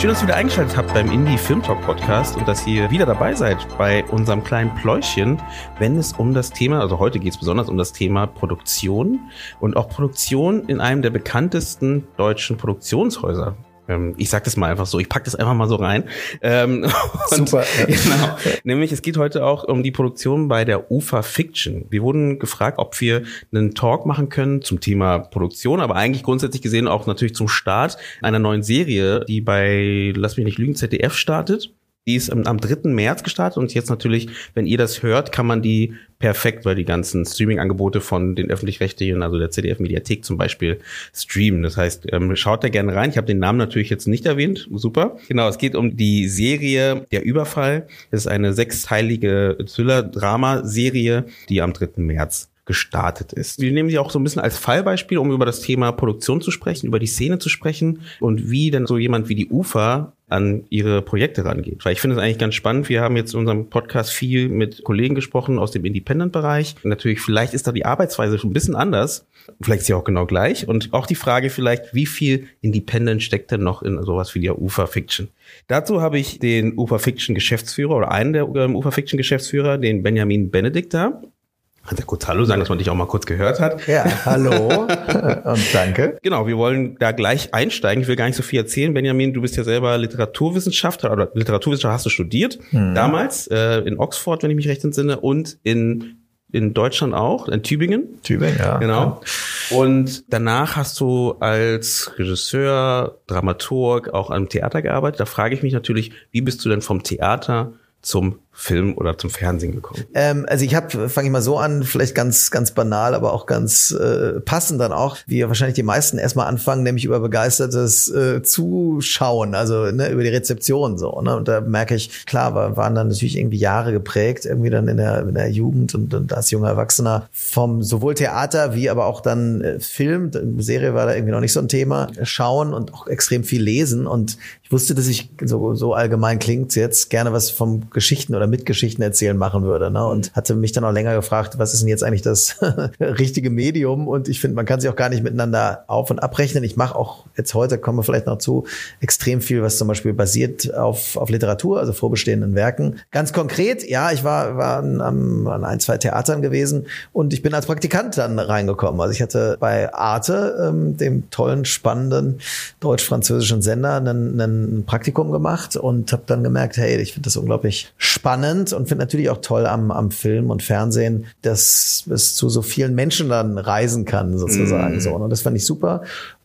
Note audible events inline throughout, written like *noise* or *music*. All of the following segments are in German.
Schön, dass ihr wieder eingeschaltet habt beim Indie Film Talk Podcast und dass ihr wieder dabei seid bei unserem kleinen Pläuschen, wenn es um das Thema, also heute geht es besonders um das Thema Produktion und auch Produktion in einem der bekanntesten deutschen Produktionshäuser ich sag das mal einfach so, ich pack das einfach mal so rein. Ähm, *laughs* Super. genau. Nämlich, es geht heute auch um die Produktion bei der UFA Fiction. Wir wurden gefragt, ob wir einen Talk machen können zum Thema Produktion, aber eigentlich grundsätzlich gesehen auch natürlich zum Start einer neuen Serie, die bei, lass mich nicht lügen, ZDF startet. Die ist am, am 3. März gestartet und jetzt natürlich, wenn ihr das hört, kann man die perfekt, weil die ganzen Streaming-Angebote von den öffentlich-rechtlichen, also der CDF-Mediathek zum Beispiel, streamen. Das heißt, ähm, schaut da gerne rein. Ich habe den Namen natürlich jetzt nicht erwähnt. Super. Genau, es geht um die Serie Der Überfall. Es ist eine sechsteilige Thriller-Drama-Serie, die am 3. März gestartet ist. Wir nehmen sie auch so ein bisschen als Fallbeispiel, um über das Thema Produktion zu sprechen, über die Szene zu sprechen und wie denn so jemand wie die UFA an ihre Projekte rangeht. Weil ich finde es eigentlich ganz spannend. Wir haben jetzt in unserem Podcast viel mit Kollegen gesprochen aus dem Independent-Bereich. Natürlich, vielleicht ist da die Arbeitsweise schon ein bisschen anders. Vielleicht ist sie auch genau gleich. Und auch die Frage vielleicht, wie viel Independent steckt denn noch in sowas wie der UFA Fiction? Dazu habe ich den UFA Fiction Geschäftsführer oder einen der ähm, UFA Fiction Geschäftsführer, den Benjamin Benedikt da. Kannst ja kurz Hallo sagen, dass man dich auch mal kurz gehört hat. Ja, hallo *laughs* und danke. Genau, wir wollen da gleich einsteigen. Ich will gar nicht so viel erzählen. Benjamin, du bist ja selber Literaturwissenschaftler oder Literaturwissenschaft hast du studiert. Hm. Damals äh, in Oxford, wenn ich mich recht entsinne, und in in Deutschland auch, in Tübingen. Tübingen, ja. Genau. Und danach hast du als Regisseur, Dramaturg auch am Theater gearbeitet. Da frage ich mich natürlich, wie bist du denn vom Theater zum Film oder zum Fernsehen gekommen? Ähm, also ich habe, fange ich mal so an, vielleicht ganz ganz banal, aber auch ganz äh, passend dann auch, wie wahrscheinlich die meisten erstmal anfangen, nämlich über begeistertes äh, Zuschauen, also ne, über die Rezeption so. Ne? Und da merke ich, klar, war, waren dann natürlich irgendwie Jahre geprägt, irgendwie dann in der, in der Jugend und, und als junger Erwachsener vom sowohl Theater wie aber auch dann äh, Film, Serie war da irgendwie noch nicht so ein Thema, schauen und auch extrem viel lesen. Und ich wusste, dass ich, so, so allgemein klingt's jetzt, gerne was vom Geschichten oder mit Geschichten erzählen machen würde. Ne? Und hatte mich dann auch länger gefragt, was ist denn jetzt eigentlich das *laughs* richtige Medium? Und ich finde, man kann sich auch gar nicht miteinander auf- und abrechnen. Ich mache auch jetzt heute, kommen wir vielleicht noch zu, extrem viel, was zum Beispiel basiert auf, auf Literatur, also vorbestehenden Werken. Ganz konkret, ja, ich war, war an, an ein, zwei Theatern gewesen und ich bin als Praktikant dann reingekommen. Also ich hatte bei Arte, ähm, dem tollen, spannenden deutsch-französischen Sender, einen Praktikum gemacht und habe dann gemerkt, hey, ich finde das unglaublich spannend spannend und finde natürlich auch toll am, am Film und Fernsehen, dass es zu so vielen Menschen dann reisen kann, sozusagen. Mm. So. Und das fand ich super.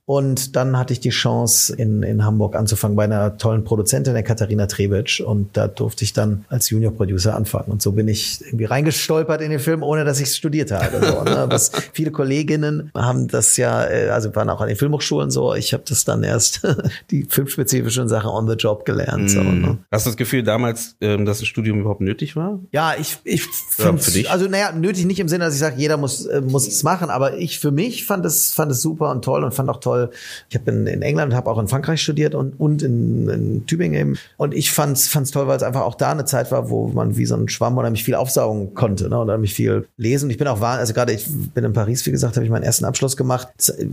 Und dann hatte ich die Chance, in, in Hamburg anzufangen bei einer tollen Produzentin, der Katharina Trebitsch. Und da durfte ich dann als Junior-Producer anfangen. Und so bin ich irgendwie reingestolpert in den Film, ohne dass ich es studiert habe. So, ne? *laughs* Was viele Kolleginnen haben das ja, äh, also waren auch an den Filmhochschulen so. Ich habe das dann erst *laughs* die filmspezifischen Sachen on the job gelernt. Mm. So, ne? Hast du das Gefühl damals, ähm, dass das Studium überhaupt nötig war? Ja, ich, ich finde ja, also naja, nötig nicht im Sinne, dass ich sage, jeder muss, äh, muss es machen, aber ich für mich fand es, fand es super und toll und fand auch toll, toll. Ich habe in, in England, habe auch in Frankreich studiert und, und in, in Tübingen eben. Und ich fand's fand's toll, weil es einfach auch da eine Zeit war, wo man wie so ein Schwamm unheimlich viel aufsaugen konnte ne, und unheimlich viel lesen. Ich bin auch also gerade ich bin in Paris, wie gesagt, habe ich meinen ersten Abschluss gemacht.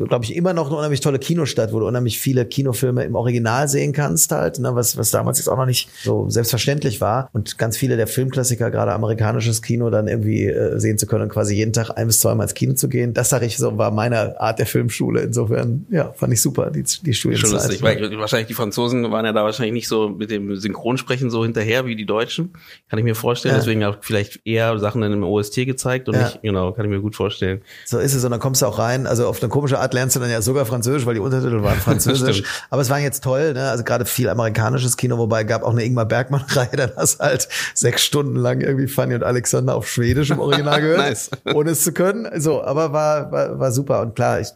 Glaube ich immer noch eine unheimlich tolle Kinostadt, wo du unheimlich viele Kinofilme im Original sehen kannst halt, ne, was was damals jetzt auch noch nicht so selbstverständlich war und ganz viele der Filmklassiker, gerade amerikanisches Kino, dann irgendwie äh, sehen zu können und quasi jeden Tag ein bis zweimal ins Kino zu gehen. Das sage ich so, war meine Art der Filmschule. Insofern ja, fand ich super, die, die Studienzeit. Schon lustig, weil wahrscheinlich die Franzosen waren ja da wahrscheinlich nicht so mit dem Synchronsprechen so hinterher wie die Deutschen, kann ich mir vorstellen. Ja. Deswegen auch vielleicht eher Sachen dann im OST gezeigt und ja. nicht, genau, kann ich mir gut vorstellen. So ist es und dann kommst du auch rein, also auf eine komische Art lernst du dann ja sogar Französisch, weil die Untertitel waren *laughs* Französisch. Aber es war jetzt toll, ne? also gerade viel amerikanisches Kino, wobei gab auch eine Ingmar Bergmann-Reihe, *laughs* dann hast halt sechs Stunden lang irgendwie Fanny und Alexander auf Schwedisch im Original *laughs* gehört, nice. ohne es zu können. So, aber war, war, war super und klar, ich,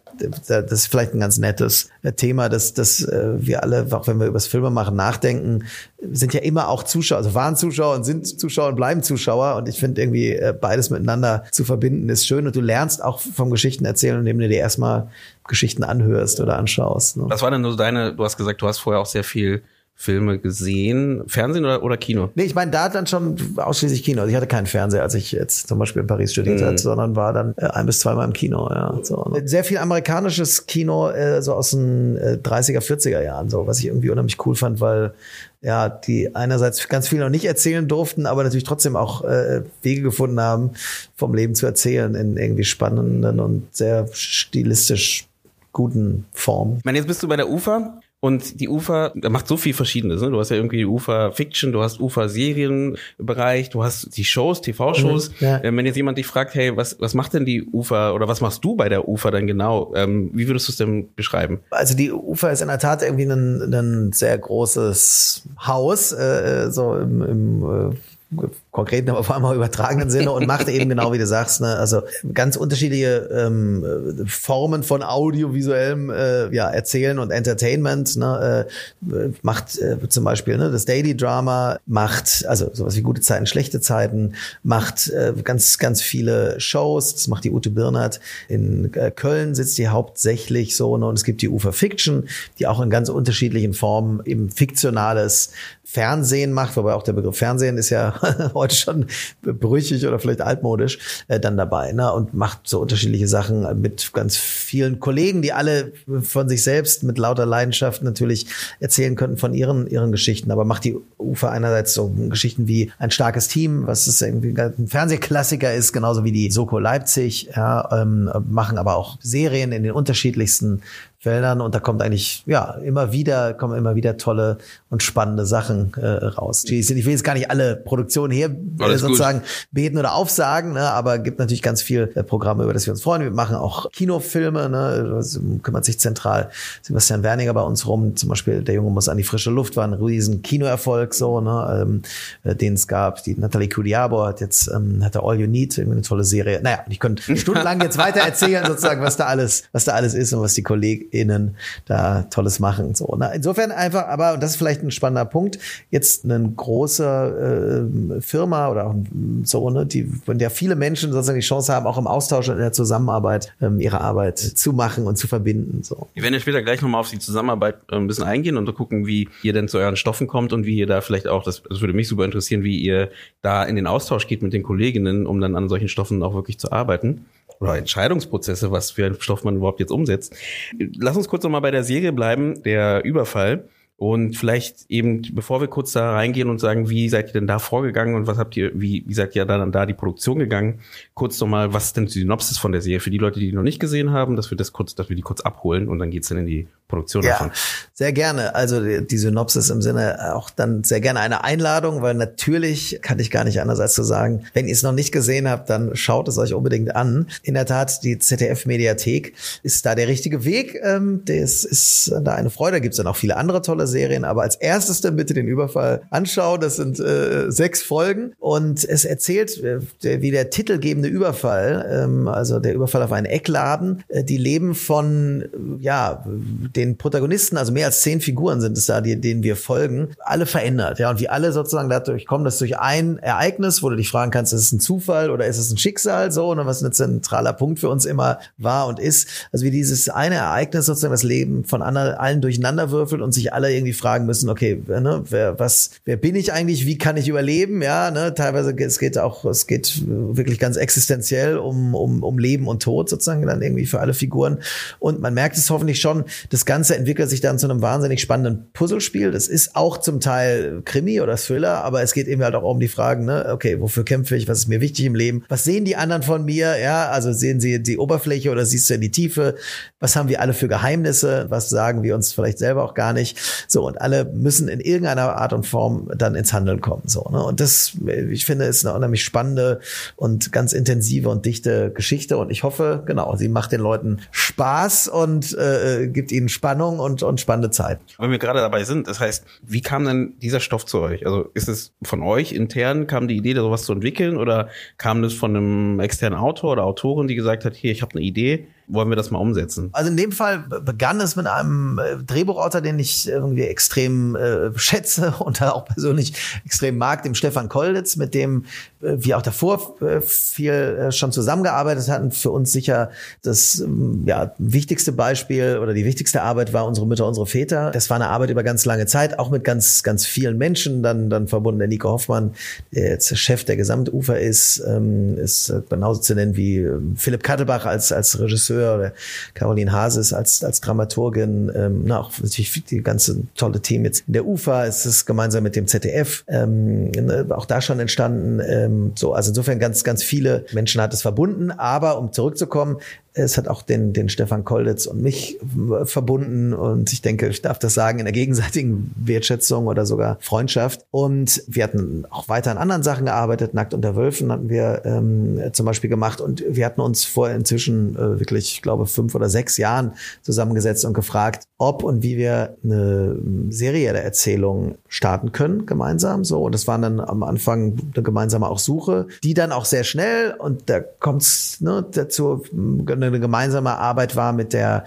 das ist vielleicht ein ganz nettes äh, Thema, dass, dass äh, wir alle, auch wenn wir über das Filme machen, nachdenken, sind ja immer auch Zuschauer, also waren Zuschauer und sind Zuschauer und bleiben Zuschauer. Und ich finde irgendwie äh, beides miteinander zu verbinden ist schön. Und du lernst auch vom Geschichten erzählen, indem du dir erstmal Geschichten anhörst oder anschaust. Ne? Was war denn so deine, du hast gesagt, du hast vorher auch sehr viel Filme gesehen? Fernsehen oder, oder Kino? Nee, ich meine, da dann schon ausschließlich Kino. Also ich hatte keinen Fernseher, als ich jetzt zum Beispiel in Paris studiert mhm. hatte, sondern war dann äh, ein bis zweimal im Kino. Ja, so. Ne? Sehr viel amerikanisches Kino, äh, so aus den äh, 30er, 40er Jahren, so, was ich irgendwie unheimlich cool fand, weil ja, die einerseits ganz viel noch nicht erzählen durften, aber natürlich trotzdem auch äh, Wege gefunden haben, vom Leben zu erzählen in irgendwie spannenden und sehr stilistisch guten Formen. Ich meine, jetzt bist du bei der UFA und die UFA macht so viel Verschiedenes. Ne? Du hast ja irgendwie die UFA Fiction, du hast UFA Serienbereich, du hast die Shows, TV-Shows. Mhm, ja. Ähm, wenn jetzt jemand dich fragt, hey, was, was macht denn die UFA oder was machst du bei der UFA dann genau? Ähm, wie würdest du es denn beschreiben? Also die UFA ist in der Tat irgendwie ein, ein sehr großes Haus, äh, so im, im äh, konkreten, aber vor allem auch übertragenen Sinne und macht eben genau wie du sagst, ne, also ganz unterschiedliche ähm, Formen von audiovisuellem äh, ja, Erzählen und Entertainment. Ne, äh, macht äh, zum Beispiel ne, das Daily Drama, macht also sowas wie gute Zeiten, schlechte Zeiten, macht äh, ganz ganz viele Shows. Das macht die Ute Birnert in äh, Köln sitzt die hauptsächlich so ne, und es gibt die Ufer Fiction, die auch in ganz unterschiedlichen Formen eben fiktionales Fernsehen macht, wobei auch der Begriff Fernsehen ist ja *laughs* heute schon brüchig oder vielleicht altmodisch, äh, dann dabei ne? und macht so unterschiedliche Sachen mit ganz vielen Kollegen, die alle von sich selbst mit lauter Leidenschaft natürlich erzählen könnten von ihren, ihren Geschichten. Aber macht die Ufer einerseits so Geschichten wie ein starkes Team, was ist irgendwie ein Fernsehklassiker ist, genauso wie die Soko Leipzig, ja, ähm, machen aber auch Serien in den unterschiedlichsten Feldern und da kommt eigentlich ja immer wieder kommen immer wieder tolle und spannende Sachen äh, raus. Ich will jetzt gar nicht alle Produktionen hier äh, sozusagen gut. beten oder aufsagen, ne, aber gibt natürlich ganz viel äh, Programme, über das wir uns freuen. Wir machen auch Kinofilme, ne, das kümmert sich zentral Sebastian Werniger bei uns rum. Zum Beispiel Der Junge muss an die frische Luft war ein riesen Kinoerfolg so, ne, ähm, äh, den es gab. Die Natalie Kudiabo hat jetzt ähm, hat der All You Need eine tolle Serie. Naja, ich könnte stundenlang jetzt weiter erzählen *laughs* sozusagen, was da alles was da alles ist und was die Kollegen KollegInnen da Tolles machen. So, ne? Insofern einfach, aber, und das ist vielleicht ein spannender Punkt, jetzt eine große äh, Firma oder auch so, ne, die, von der viele Menschen sozusagen die Chance haben, auch im Austausch und in der Zusammenarbeit ähm, ihre Arbeit zu machen und zu verbinden. So. Wir werden ja später gleich nochmal auf die Zusammenarbeit äh, ein bisschen eingehen und gucken, wie ihr denn zu euren Stoffen kommt und wie ihr da vielleicht auch, das, das würde mich super interessieren, wie ihr da in den Austausch geht mit den Kolleginnen, um dann an solchen Stoffen auch wirklich zu arbeiten oder Entscheidungsprozesse, was für einen Stoff man überhaupt jetzt umsetzt. Lass uns kurz nochmal bei der Serie bleiben, der Überfall. Und vielleicht eben, bevor wir kurz da reingehen und sagen, wie seid ihr denn da vorgegangen und was habt ihr, wie, wie seid ihr dann da die Produktion gegangen? Kurz nochmal, was ist denn die Synopsis von der Serie für die Leute, die die noch nicht gesehen haben, dass wir das kurz, dass wir die kurz abholen und dann geht's dann in die Produktion ja, davon. Sehr gerne. Also die, die Synopsis im Sinne auch dann sehr gerne eine Einladung, weil natürlich kann ich gar nicht anders als zu sagen, wenn ihr es noch nicht gesehen habt, dann schaut es euch unbedingt an. In der Tat, die ZDF-Mediathek ist da der richtige Weg. Ähm, das ist da eine Freude. Da gibt es dann auch viele andere tolle Serien, aber als erstes dann bitte den Überfall anschauen. Das sind äh, sechs Folgen und es erzählt, äh, wie der titelgebende Überfall, ähm, also der Überfall auf einen Eckladen, äh, die leben von, ja, den Protagonisten, also mehr als zehn Figuren sind es da, die, denen wir folgen, alle verändert. Ja, und wie alle sozusagen dadurch kommen, dass durch ein Ereignis, wo du dich fragen kannst, ist es ein Zufall oder ist es ein Schicksal, so, und was ein zentraler Punkt für uns immer war und ist. Also wie dieses eine Ereignis sozusagen das Leben von allen durcheinander würfelt und sich alle irgendwie fragen müssen, okay, ne, wer, was, wer bin ich eigentlich? Wie kann ich überleben? Ja, ne, teilweise, es geht auch, es geht wirklich ganz existenziell um, um, um Leben und Tod sozusagen dann irgendwie für alle Figuren. Und man merkt es hoffentlich schon, das Ganze entwickelt sich dann zu einem wahnsinnig spannenden Puzzlespiel. Das ist auch zum Teil Krimi oder Thriller, aber es geht eben halt auch um die Fragen, ne, okay, wofür kämpfe ich? Was ist mir wichtig im Leben? Was sehen die anderen von mir? Ja, also sehen sie die Oberfläche oder siehst du in die Tiefe? Was haben wir alle für Geheimnisse? Was sagen wir uns vielleicht selber auch gar nicht? So, und alle müssen in irgendeiner Art und Form dann ins Handeln kommen, so, ne? Und das, ich finde, ist eine unheimlich spannende und ganz intensive und dichte Geschichte und ich hoffe, genau, sie macht den Leuten Spaß und äh, gibt ihnen Spannung und, und spannende Zeit. Wenn wir gerade dabei sind, das heißt, wie kam denn dieser Stoff zu euch? Also ist es von euch intern, kam die Idee, da sowas zu entwickeln oder kam das von einem externen Autor oder Autorin, die gesagt hat, hier, ich habe eine Idee, wollen wir das mal umsetzen? Also in dem Fall begann es mit einem äh, Drehbuchautor, den ich irgendwie extrem äh, schätze *laughs* und auch persönlich extrem mag, dem Stefan Kolditz, mit dem äh, wir auch davor äh, viel äh, schon zusammengearbeitet hatten. Für uns sicher das ähm, ja, wichtigste Beispiel oder die wichtigste Arbeit war unsere Mütter, unsere Väter. Das war eine Arbeit über ganz lange Zeit, auch mit ganz, ganz vielen Menschen, dann, dann verbunden der Nico Hoffmann, der jetzt Chef der Gesamtufer ist, ähm, ist genauso zu nennen wie ähm, Philipp Kattelbach als, als Regisseur oder Caroline Hases als, als Dramaturgin, na, auch natürlich die ganze tolle Team jetzt in der ist es gemeinsam mit dem ZDF, ne, auch da schon entstanden, so, also insofern ganz, ganz viele Menschen hat es verbunden, aber um zurückzukommen, es hat auch den, den Stefan Kolditz und mich verbunden und ich denke, ich darf das sagen, in der gegenseitigen Wertschätzung oder sogar Freundschaft. Und wir hatten auch weiter an anderen Sachen gearbeitet. Nackt unter Wölfen hatten wir ähm, zum Beispiel gemacht und wir hatten uns vor inzwischen äh, wirklich, ich glaube, fünf oder sechs Jahren zusammengesetzt und gefragt, ob und wie wir eine Serie der Erzählung starten können gemeinsam. So und das war dann am Anfang eine gemeinsame auch Suche, die dann auch sehr schnell und da kommt's ne, dazu eine eine gemeinsame Arbeit war mit der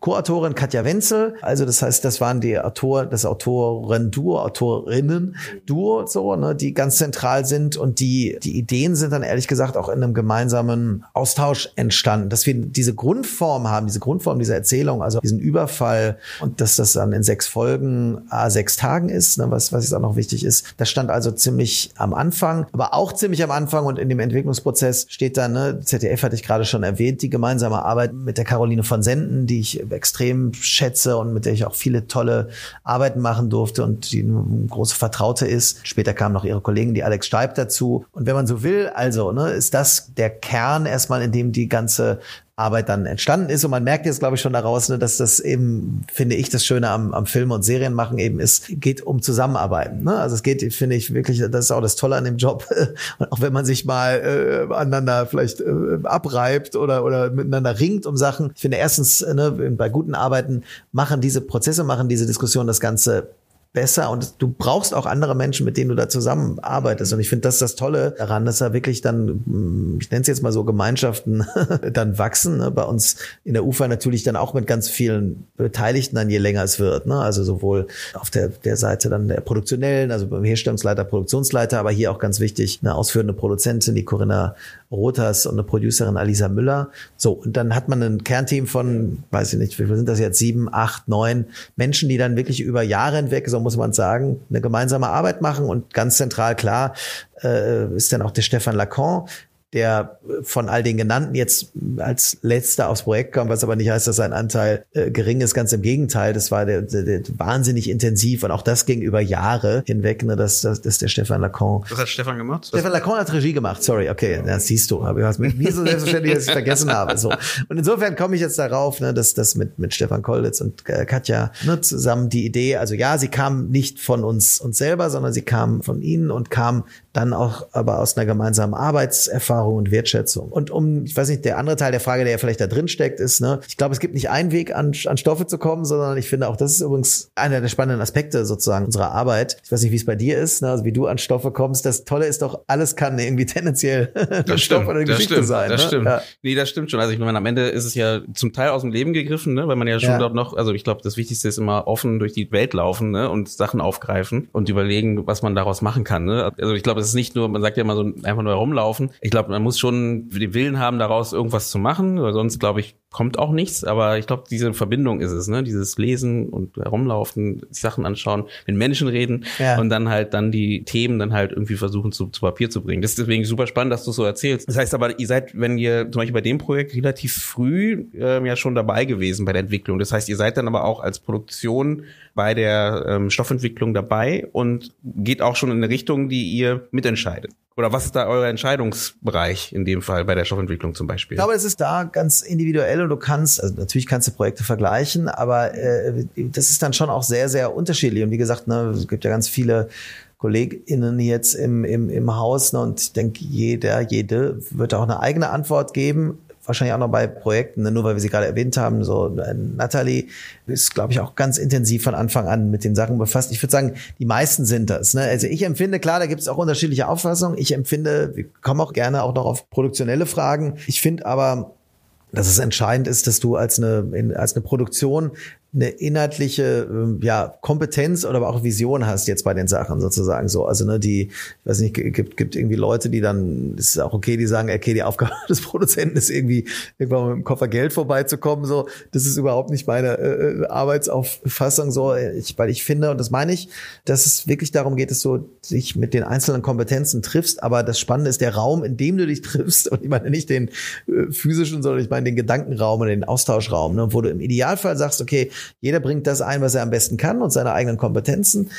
Co-Autorin Katja Wenzel. Also das heißt, das waren die Autor, das Autoren-Duo, Autorinnen-Duo, so, ne, die ganz zentral sind und die, die Ideen sind dann ehrlich gesagt auch in einem gemeinsamen Austausch entstanden, dass wir diese Grundform haben, diese Grundform dieser Erzählung, also diesen Überfall und dass das dann in sechs Folgen, a sechs Tagen ist, ne, was, was jetzt auch noch wichtig ist. Das stand also ziemlich am Anfang, aber auch ziemlich am Anfang und in dem Entwicklungsprozess steht dann, ne, ZDF hatte ich gerade schon erwähnt, die gemeinsame Arbeit mit der Caroline von Senden, die ich extrem schätze und mit der ich auch viele tolle Arbeiten machen durfte und die eine große Vertraute ist. Später kam noch ihre Kollegin, die Alex Steib dazu. Und wenn man so will, also ne, ist das der Kern erstmal, in dem die ganze Arbeit dann entstanden ist. Und man merkt jetzt, glaube ich, schon daraus, ne, dass das eben, finde ich, das Schöne am, am Film und Serien machen eben ist, geht um Zusammenarbeiten. Ne? Also es geht, finde ich, wirklich, das ist auch das Tolle an dem Job. *laughs* Und auch wenn man sich mal äh, aneinander vielleicht äh, abreibt oder, oder miteinander ringt um Sachen. Ich finde erstens, ne, bei guten Arbeiten machen diese Prozesse, machen diese Diskussion das Ganze besser und du brauchst auch andere Menschen, mit denen du da zusammenarbeitest. Und ich finde das ist das Tolle daran, dass da wirklich dann, ich nenne es jetzt mal so, Gemeinschaften *laughs* dann wachsen. Ne? Bei uns in der UFA natürlich dann auch mit ganz vielen Beteiligten dann je länger es wird. Ne? Also sowohl auf der, der Seite dann der Produktionellen, also beim Herstellungsleiter, Produktionsleiter, aber hier auch ganz wichtig, eine ausführende Produzentin, die Corinna Rotas und eine Producerin Alisa Müller. So, und dann hat man ein Kernteam von, weiß ich nicht, wie viel sind das jetzt, sieben, acht, neun Menschen, die dann wirklich über Jahre hinweg, so muss man sagen, eine gemeinsame Arbeit machen und ganz zentral klar äh, ist dann auch der Stefan Lacan, der von all den genannten jetzt als letzter aufs Projekt kam, was aber nicht heißt, dass sein Anteil äh, gering ist. Ganz im Gegenteil, das war der, der, der wahnsinnig intensiv und auch das ging über Jahre hinweg, ne, dass das, das der Stefan Lacan. Was hat Stefan gemacht? Stefan Lacan hat Regie gemacht, sorry, okay, das siehst du, aber hast mit mir so selbstverständlich, dass ich vergessen habe. So. Und insofern komme ich jetzt darauf, ne, dass das mit, mit Stefan Kolditz und äh, Katja ne, zusammen die Idee, also ja, sie kam nicht von uns, uns selber, sondern sie kam von ihnen und kam dann auch aber aus einer gemeinsamen Arbeitserfahrung und Wertschätzung. Und um, ich weiß nicht, der andere Teil der Frage, der ja vielleicht da drin steckt, ist, ne, ich glaube, es gibt nicht einen Weg, an, an Stoffe zu kommen, sondern ich finde auch, das ist übrigens einer der spannenden Aspekte sozusagen unserer Arbeit. Ich weiß nicht, wie es bei dir ist, ne, also wie du an Stoffe kommst. Das Tolle ist doch, alles kann irgendwie *laughs* tendenziell ein Stoff oder eine Geschichte stimmt, sein. Das ne? stimmt. Ja. Nee, das stimmt schon. Also ich meine, am Ende ist es ja zum Teil aus dem Leben gegriffen, ne, weil man ja schon Ja. dort noch, also ich glaube, das Wichtigste ist immer offen durch die Welt laufen ne, und Sachen aufgreifen und überlegen, was man daraus machen kann. Ne? Also ich glaube, es ist nicht nur, man sagt ja immer so einfach nur herumlaufen. Ich glaube, man muss schon den Willen haben, daraus irgendwas zu machen, weil sonst, glaube ich, kommt auch nichts. Aber ich glaube, diese Verbindung ist es, ne? Dieses Lesen und herumlaufen, Sachen anschauen, mit Menschen reden Ja. und dann halt dann die Themen dann halt irgendwie versuchen zu, zu Papier zu bringen. Das ist deswegen super spannend, dass du so erzählst. Das heißt aber, ihr seid, wenn ihr zum Beispiel bei dem Projekt relativ früh ähm, ja schon dabei gewesen bei der Entwicklung. Das heißt, ihr seid dann aber auch als Produktion bei der ähm, Stoffentwicklung dabei und geht auch schon in eine Richtung, die ihr mitentscheidet. Oder was ist da euer Entscheidungsbereich in dem Fall bei der Stoffentwicklung zum Beispiel? Ich glaube, es ist da ganz individuell und du kannst, also natürlich kannst du Projekte vergleichen, aber äh, das ist dann schon auch sehr, sehr unterschiedlich. Und wie gesagt, ne, es gibt ja ganz viele KollegInnen jetzt im, im, im Haus ne, und ich denke, jeder, jede wird auch eine eigene Antwort geben. Wahrscheinlich auch noch bei Projekten, ne, nur weil wir sie gerade erwähnt haben. So äh, Natalie ist, glaube ich, auch ganz intensiv von Anfang an mit den Sachen befasst. Ich würde sagen, die meisten sind das. Ne? Also ich empfinde, klar, da gibt es auch unterschiedliche Auffassungen. Ich empfinde, wir kommen auch gerne auch noch auf produktionelle Fragen. Ich finde aber, dass es entscheidend ist, dass du als eine, als eine Produktion eine inhaltliche ähm, ja, Kompetenz oder aber auch Vision hast jetzt bei den Sachen sozusagen so. Also ne, die, ich weiß nicht, gibt, gibt irgendwie Leute, die dann, ist auch okay, die sagen, okay, die Aufgabe *laughs* des Produzenten ist irgendwie irgendwann mit dem Koffer Geld vorbeizukommen. So, das ist überhaupt nicht meine äh, Arbeitsauffassung so. Ich, weil ich finde, und das meine ich, dass es wirklich darum geht, dass du dich mit den einzelnen Kompetenzen triffst. Aber das Spannende ist der Raum, in dem du dich *laughs* triffst. Und ich meine nicht den äh, physischen, sondern ich meine den Gedankenraum und den Austauschraum, ne, wo du im Idealfall sagst, okay, jeder bringt das ein, was er am besten kann und seine eigenen Kompetenzen.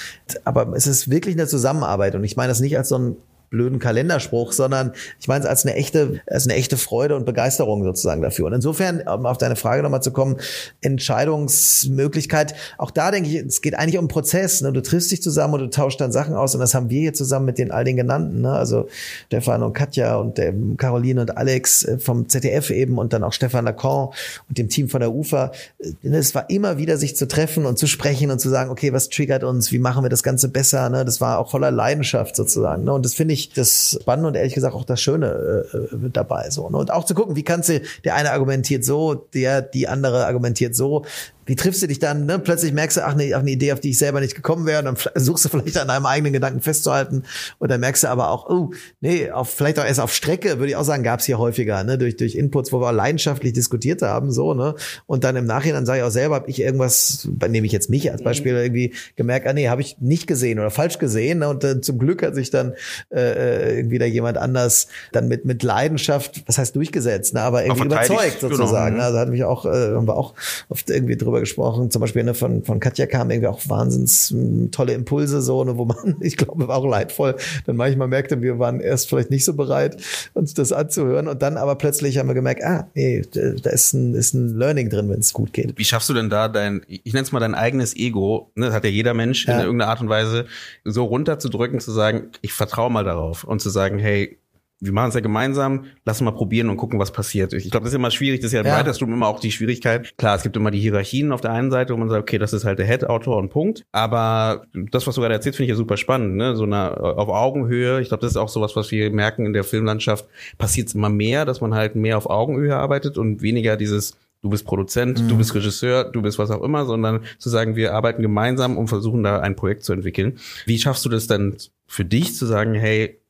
Aber es ist wirklich eine Zusammenarbeit. Und ich meine das nicht als so ein blöden Kalenderspruch, sondern ich meine es als eine echte, als eine echte Freude und Begeisterung sozusagen dafür. Und insofern, um auf deine Frage nochmal zu kommen, Entscheidungsmöglichkeit, auch da denke ich, es geht eigentlich um Prozess. Ne? Du triffst dich zusammen und du tauschst dann Sachen aus und das haben wir hier zusammen mit den all den genannten, ne? also Stefan und Katja und der Caroline und Alex äh, vom ZDF eben und dann auch Stefan Lacan und dem Team von der UFA. Äh, es war immer wieder sich zu treffen und zu sprechen und zu sagen, okay, was triggert uns, wie machen wir das Ganze besser? Ne? Das war auch voller Leidenschaft sozusagen. Ne? Und das finde ich ich das Spannende und ehrlich gesagt auch das Schöne äh, dabei. So, ne? Und auch zu gucken, wie kannst du, der eine argumentiert so, der, die andere argumentiert so wie triffst du dich dann? Ne? Plötzlich merkst du, ach, ne, ach, eine Idee, auf die ich selber nicht gekommen wäre. Und dann suchst du vielleicht an deinem eigenen Gedanken festzuhalten. Und dann merkst du aber auch, oh, nee, auf, vielleicht auch erst auf Strecke, würde ich auch sagen, gab es hier häufiger, ne? durch, durch Inputs, wo wir auch leidenschaftlich diskutiert haben. so ne Und dann im Nachhinein sage ich auch selber, habe ich irgendwas, nehme ich jetzt mich als Beispiel, mhm. irgendwie gemerkt, ah nee, habe ich nicht gesehen oder falsch gesehen. Ne? Und äh, zum Glück hat sich dann äh, äh irgendwie da jemand anders dann mit, mit Leidenschaft, was heißt durchgesetzt, ne? aber irgendwie überzeugt genau. sozusagen. Genau. Also hat mich auch, äh, haben wir auch oft irgendwie drüber gesprochen. Zum Beispiel ne, von, von Katja kamen irgendwie auch wahnsinns hm, tolle Impulse, so, ne, wo man, *laughs* ich glaube, war auch leidvoll, dann manchmal merkte, wir waren erst vielleicht nicht so bereit, uns das anzuhören. Und dann aber plötzlich haben wir gemerkt, ah, nee, da ist ein, ist ein Learning drin, wenn es gut geht. Wie schaffst du denn da dein, ich nenne es mal dein eigenes Ego, ne, das hat ja jeder Mensch ja. in irgendeiner Art und Weise, so runterzudrücken, zu sagen, ich vertraue mal darauf und zu sagen, hey, wir machen es ja gemeinsam, lass mal probieren und gucken, was passiert. Ich glaube, das ist immer schwierig, das ist ja im ja. Writerstudium immer auch die Schwierigkeit. Klar, es gibt immer die Hierarchien auf der einen Seite, wo man sagt, okay, das ist halt der Head-Autor und Punkt. Aber das, was du gerade erzählst, finde ich ja super spannend, ne? So eine auf Augenhöhe. Ich glaube, das ist auch sowas, was wir merken in der Filmlandschaft, passiert es immer mehr, dass man halt mehr auf Augenhöhe arbeitet und weniger dieses du bist Produzent, mhm. du bist Regisseur, du bist was auch immer, sondern zu sagen, wir arbeiten gemeinsam und versuchen da ein Projekt zu entwickeln. Wie schaffst du das denn für dich zu sagen, hey,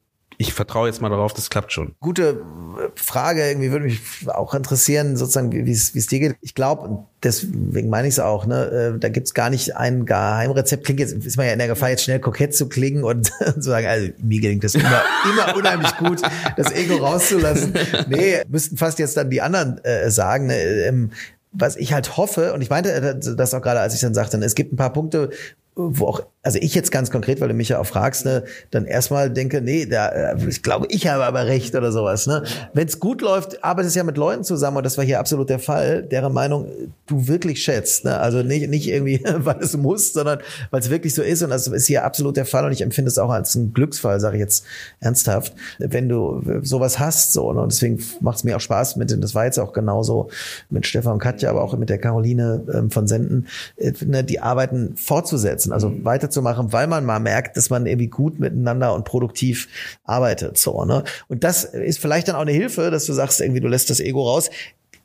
ich vertraue jetzt mal darauf, das klappt schon. Gute äh, Frage, irgendwie würde mich auch interessieren, sozusagen, wie es dir geht. Ich glaube, deswegen meine ich es auch, ne, äh, da gibt's gar nicht ein Geheimrezept. Klingt jetzt, ist man ja in der Gefahr, jetzt schnell kokett zu klingen und *laughs* zu sagen, also mir gelingt das immer, immer unheimlich gut, das Ego rauszulassen. Nee, müssten fast jetzt dann die anderen äh, sagen. Ne, ähm, was ich halt hoffe, und ich meinte äh, das auch gerade, als ich dann sagte, ne, es gibt ein paar Punkte, wo auch, also ich jetzt ganz konkret, weil du mich ja auch fragst, ne, dann erstmal denke, nee, da, äh, ich glaube, ich habe aber recht oder sowas. Ne? Wenn es gut läuft, arbeitest du ja mit Leuten zusammen und das war hier absolut der Fall, deren Meinung du wirklich schätzt. Ne? Also nicht, nicht irgendwie, *laughs* weil es muss, sondern weil es wirklich so ist und das ist hier absolut der Fall und ich empfinde es auch als einen Glücksfall, sage ich jetzt ernsthaft, wenn du sowas hast. so ne? Und deswegen macht es mir auch Spaß mit, das war jetzt auch genauso mit Stefan und Katja, aber auch mit der Caroline ähm, von Senden, äh, ne, die Arbeiten fortzusetzen also mhm. weiterzumachen, weil man mal merkt, dass man irgendwie gut miteinander und produktiv arbeitet. So, ne? Und das ist vielleicht dann auch eine Hilfe, dass du sagst, irgendwie, du lässt das Ego raus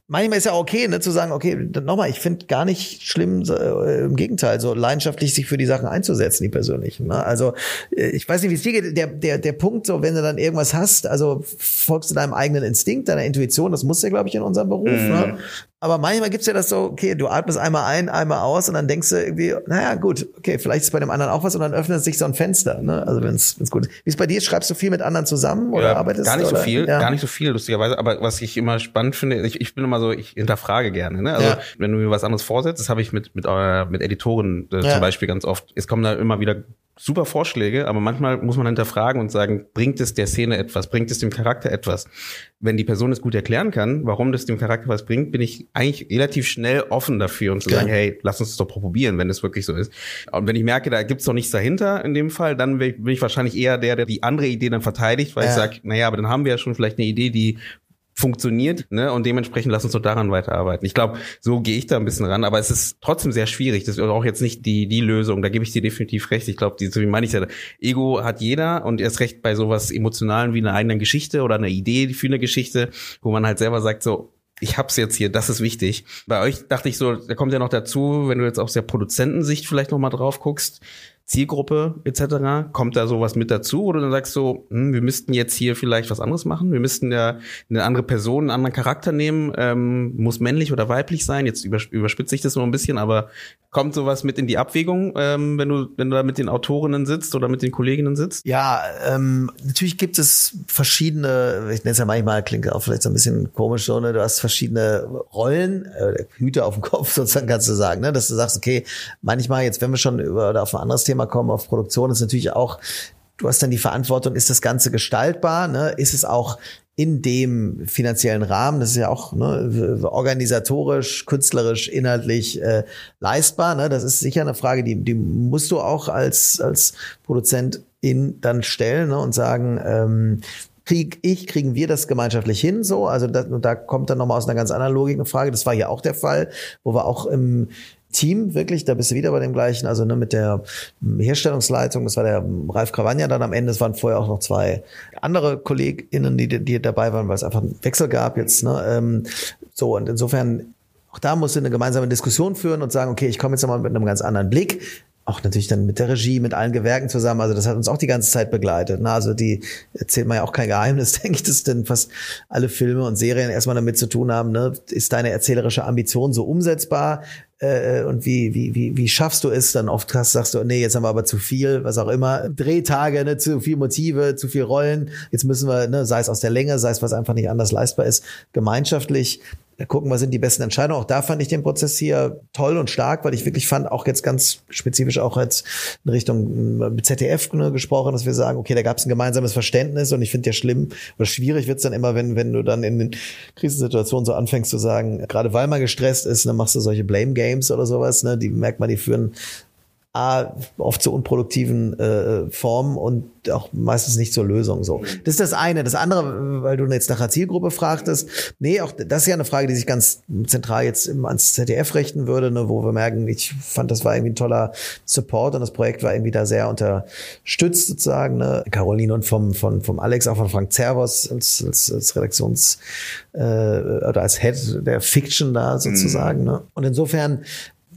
manchmal ist ja okay, ne, zu sagen, okay, nochmal, ich finde gar nicht schlimm, äh, im Gegenteil, so leidenschaftlich sich für die Sachen einzusetzen, die persönlichen. Ne? Also äh, ich weiß nicht, wie es dir geht. Der, der, der Punkt, so wenn du dann irgendwas hast, also folgst du deinem eigenen Instinkt, deiner Intuition, das muss ja, glaube ich, in unserem Beruf. Mhm. Ne? Aber manchmal gibt's ja das so, okay, du atmest einmal ein, einmal aus und dann denkst du irgendwie, naja, gut, okay, vielleicht ist bei dem anderen auch was und dann öffnet sich so ein Fenster. Ne? Also wenn es gut ist. Wie ist bei dir? Schreibst du viel mit anderen zusammen oder ja, arbeitest Gar nicht oder? so viel, ja. gar nicht so viel, lustigerweise. Aber was ich immer spannend finde, ich, ich bin immer so, ich hinterfrage gerne. Ne? Also ja. wenn du mir was anderes vorsetzt, das habe ich mit, mit, äh, mit Editoren äh, zum Beispiel ganz oft. Es kommen da immer wieder super Vorschläge, aber manchmal muss man hinterfragen und sagen, bringt es der Szene etwas, bringt es dem Charakter etwas? Wenn die Person es gut erklären kann, warum das dem Charakter was bringt, bin ich eigentlich relativ schnell offen dafür und zu okay. sagen, hey, lass uns das doch probieren, wenn es wirklich so ist. Und wenn ich merke, da gibt's doch nichts dahinter in dem Fall, dann bin ich wahrscheinlich eher der, der die andere Idee dann verteidigt, weil ja. ich sage, naja, aber dann haben wir ja schon vielleicht eine Idee, die funktioniert, ne? Und dementsprechend lass uns doch daran weiterarbeiten. Ich glaube, so gehe ich da ein bisschen ran, aber es ist trotzdem sehr schwierig. Das ist auch jetzt nicht die die Lösung. Da gebe ich dir definitiv recht. Ich glaube, so wie meine ich ja, Ego hat jeder und erst recht bei sowas emotionalen wie einer eigenen Geschichte oder einer Idee für eine Geschichte, wo man halt selber sagt so ich hab's jetzt hier, das ist wichtig. Bei euch dachte ich so, da kommt ja noch dazu, wenn du jetzt aus der Produzentensicht vielleicht noch mal drauf guckst, Zielgruppe etc. Kommt da sowas mit dazu, wo du dann sagst so, hm, wir müssten jetzt hier vielleicht was anderes machen, wir müssten ja eine andere Person, einen anderen Charakter nehmen, ähm, muss männlich oder weiblich sein. Jetzt überspitze ich das nur ein bisschen, aber kommt sowas mit in die Abwägung, ähm, wenn du wenn du da mit den Autorinnen sitzt oder mit den Kolleginnen sitzt? Ja, ähm, natürlich gibt es verschiedene, ich nenne es ja manchmal, klingt auch vielleicht so ein bisschen komisch so, ne? du hast verschiedene Rollen, äh, Hüte auf dem Kopf *laughs* sozusagen kannst du sagen, ne? dass du sagst, okay, manchmal jetzt, wenn wir schon über oder auf ein anderes Thema Thema kommen, auf Produktion, ist natürlich auch, du hast dann die Verantwortung, ist das Ganze gestaltbar, ne? ist es auch in dem finanziellen Rahmen, das ist ja auch ne, organisatorisch, künstlerisch, inhaltlich äh, leistbar. Ne? Das ist sicher eine Frage, die, die musst du auch als, als Produzent in dann stellen ne? und sagen, ähm, krieg ich, kriegen wir das gemeinschaftlich hin so? Also das, da kommt dann nochmal aus einer ganz anderen Logik eine Frage. Das war hier auch der Fall, wo wir auch im Team, wirklich, da bist du wieder bei dem gleichen, also ne, mit der Herstellungsleitung, das war der Ralf Krawanja dann am Ende, es waren vorher auch noch zwei andere KollegInnen, die, die dabei waren, weil es einfach einen Wechsel gab jetzt, ne, ähm, so, und insofern, auch da musst du eine gemeinsame Diskussion führen und sagen, okay, ich komme jetzt nochmal mit einem ganz anderen Blick, auch natürlich dann mit der Regie, mit allen Gewerken zusammen. Also das hat uns auch die ganze Zeit begleitet. Na, also die erzählt man ja auch kein Geheimnis, *laughs* denke ich, dass denn fast alle Filme und Serien erstmal damit zu tun haben. Ne? Ist deine erzählerische Ambition so umsetzbar? Äh, und wie, wie, wie, wie schaffst du es? Dann oft hast, sagst du, nee, jetzt haben wir aber zu viel, was auch immer. Drehtage, ne, zu viel Motive, zu viel Rollen. Jetzt müssen wir, ne, sei es aus der Länge, sei es was einfach nicht anders leistbar ist, gemeinschaftlich gucken, was sind die besten Entscheidungen. Auch da fand ich den Prozess hier toll und stark, weil ich wirklich fand, auch jetzt ganz spezifisch auch jetzt in Richtung äh, ZDF ne, gesprochen, dass wir sagen, okay, da gab es ein gemeinsames Verständnis und ich finde ja schlimm oder schwierig wird's dann immer, wenn, wenn du dann in den Krisensituationen so anfängst zu sagen, gerade weil man gestresst ist, dann machst du solche Blame Games oder sowas, ne, die merkt man, die führen A, oft zu unproduktiven äh, Formen und auch meistens nicht zur Lösung so. Das ist das eine. Das andere, weil du jetzt nach der Zielgruppe fragtest, nee, auch das ist ja eine Frage, die sich ganz zentral jetzt ans ZDF richten würde, ne, wo wir merken, ich fand, das war irgendwie ein toller Support und das Projekt war irgendwie da sehr unterstützt sozusagen. Ne. Caroline und vom, vom, vom Alex, auch von Frank Zervos als, als, als Redaktions- äh, oder als Head der Fiction da sozusagen. Mhm. Ne. Und insofern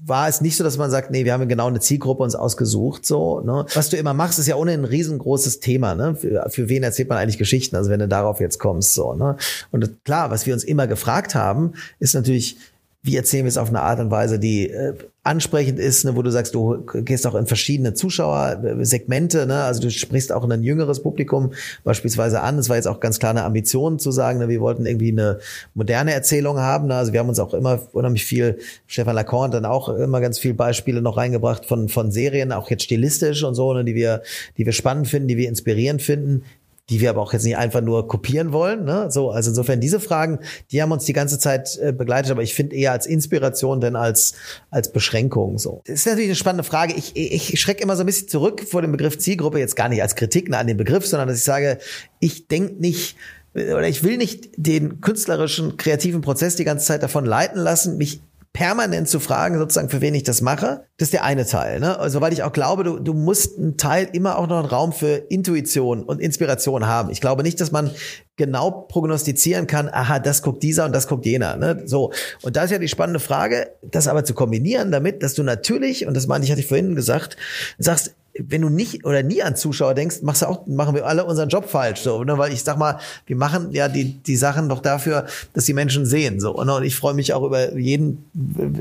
war es nicht so, dass man sagt, nee, wir haben genau eine Zielgruppe uns ausgesucht, so, ne? Was du immer machst, ist ja ohne ein riesengroßes Thema, ne? Für, für wen erzählt man eigentlich Geschichten? Also wenn du darauf jetzt kommst, so, ne? Und klar, was wir uns immer gefragt haben, ist natürlich, wie erzählen wir es auf eine Art und Weise, die äh, ansprechend ist, ne, wo du sagst, du gehst auch in verschiedene Zuschauersegmente, ne, also du sprichst auch ein jüngeres Publikum beispielsweise an. Es war jetzt auch ganz klar eine Ambition zu sagen, ne, wir wollten irgendwie eine moderne Erzählung haben. Ne, also wir haben uns auch immer unheimlich viel, Stefan Lacan dann auch immer ganz viel Beispiele noch reingebracht von von Serien, auch jetzt stilistisch und so, ne, die wir die wir spannend finden, die wir inspirierend finden, die wir aber auch jetzt nicht einfach nur kopieren wollen. Ne? So, also insofern diese Fragen, die haben uns die ganze Zeit äh, begleitet, aber ich finde eher als Inspiration denn als als Beschränkung. So, das ist natürlich eine spannende Frage. Ich, ich schrecke immer so ein bisschen zurück vor dem Begriff Zielgruppe jetzt gar nicht als Kritik an den Begriff, sondern dass ich sage, ich denke nicht oder ich will nicht den künstlerischen kreativen Prozess die ganze Zeit davon leiten lassen, mich permanent zu fragen, sozusagen, für wen ich das mache. Das ist der eine Teil. Ne? Also weil ich auch glaube, du, du musst einen Teil immer auch noch einen Raum für Intuition und Inspiration haben. Ich glaube nicht, dass man genau prognostizieren kann, aha, das guckt dieser und das guckt jener. Ne? So. Und da ist ja die spannende Frage, das aber zu kombinieren damit, dass du natürlich, und das meine ich, hatte ich vorhin gesagt, sagst, wenn du nicht oder nie an Zuschauer denkst, machst du auch, machen wir alle unseren Job falsch, so, ne? weil ich sag mal, wir machen ja die, die Sachen doch dafür, dass die Menschen sehen, so, ne? und ich freue mich auch über jeden,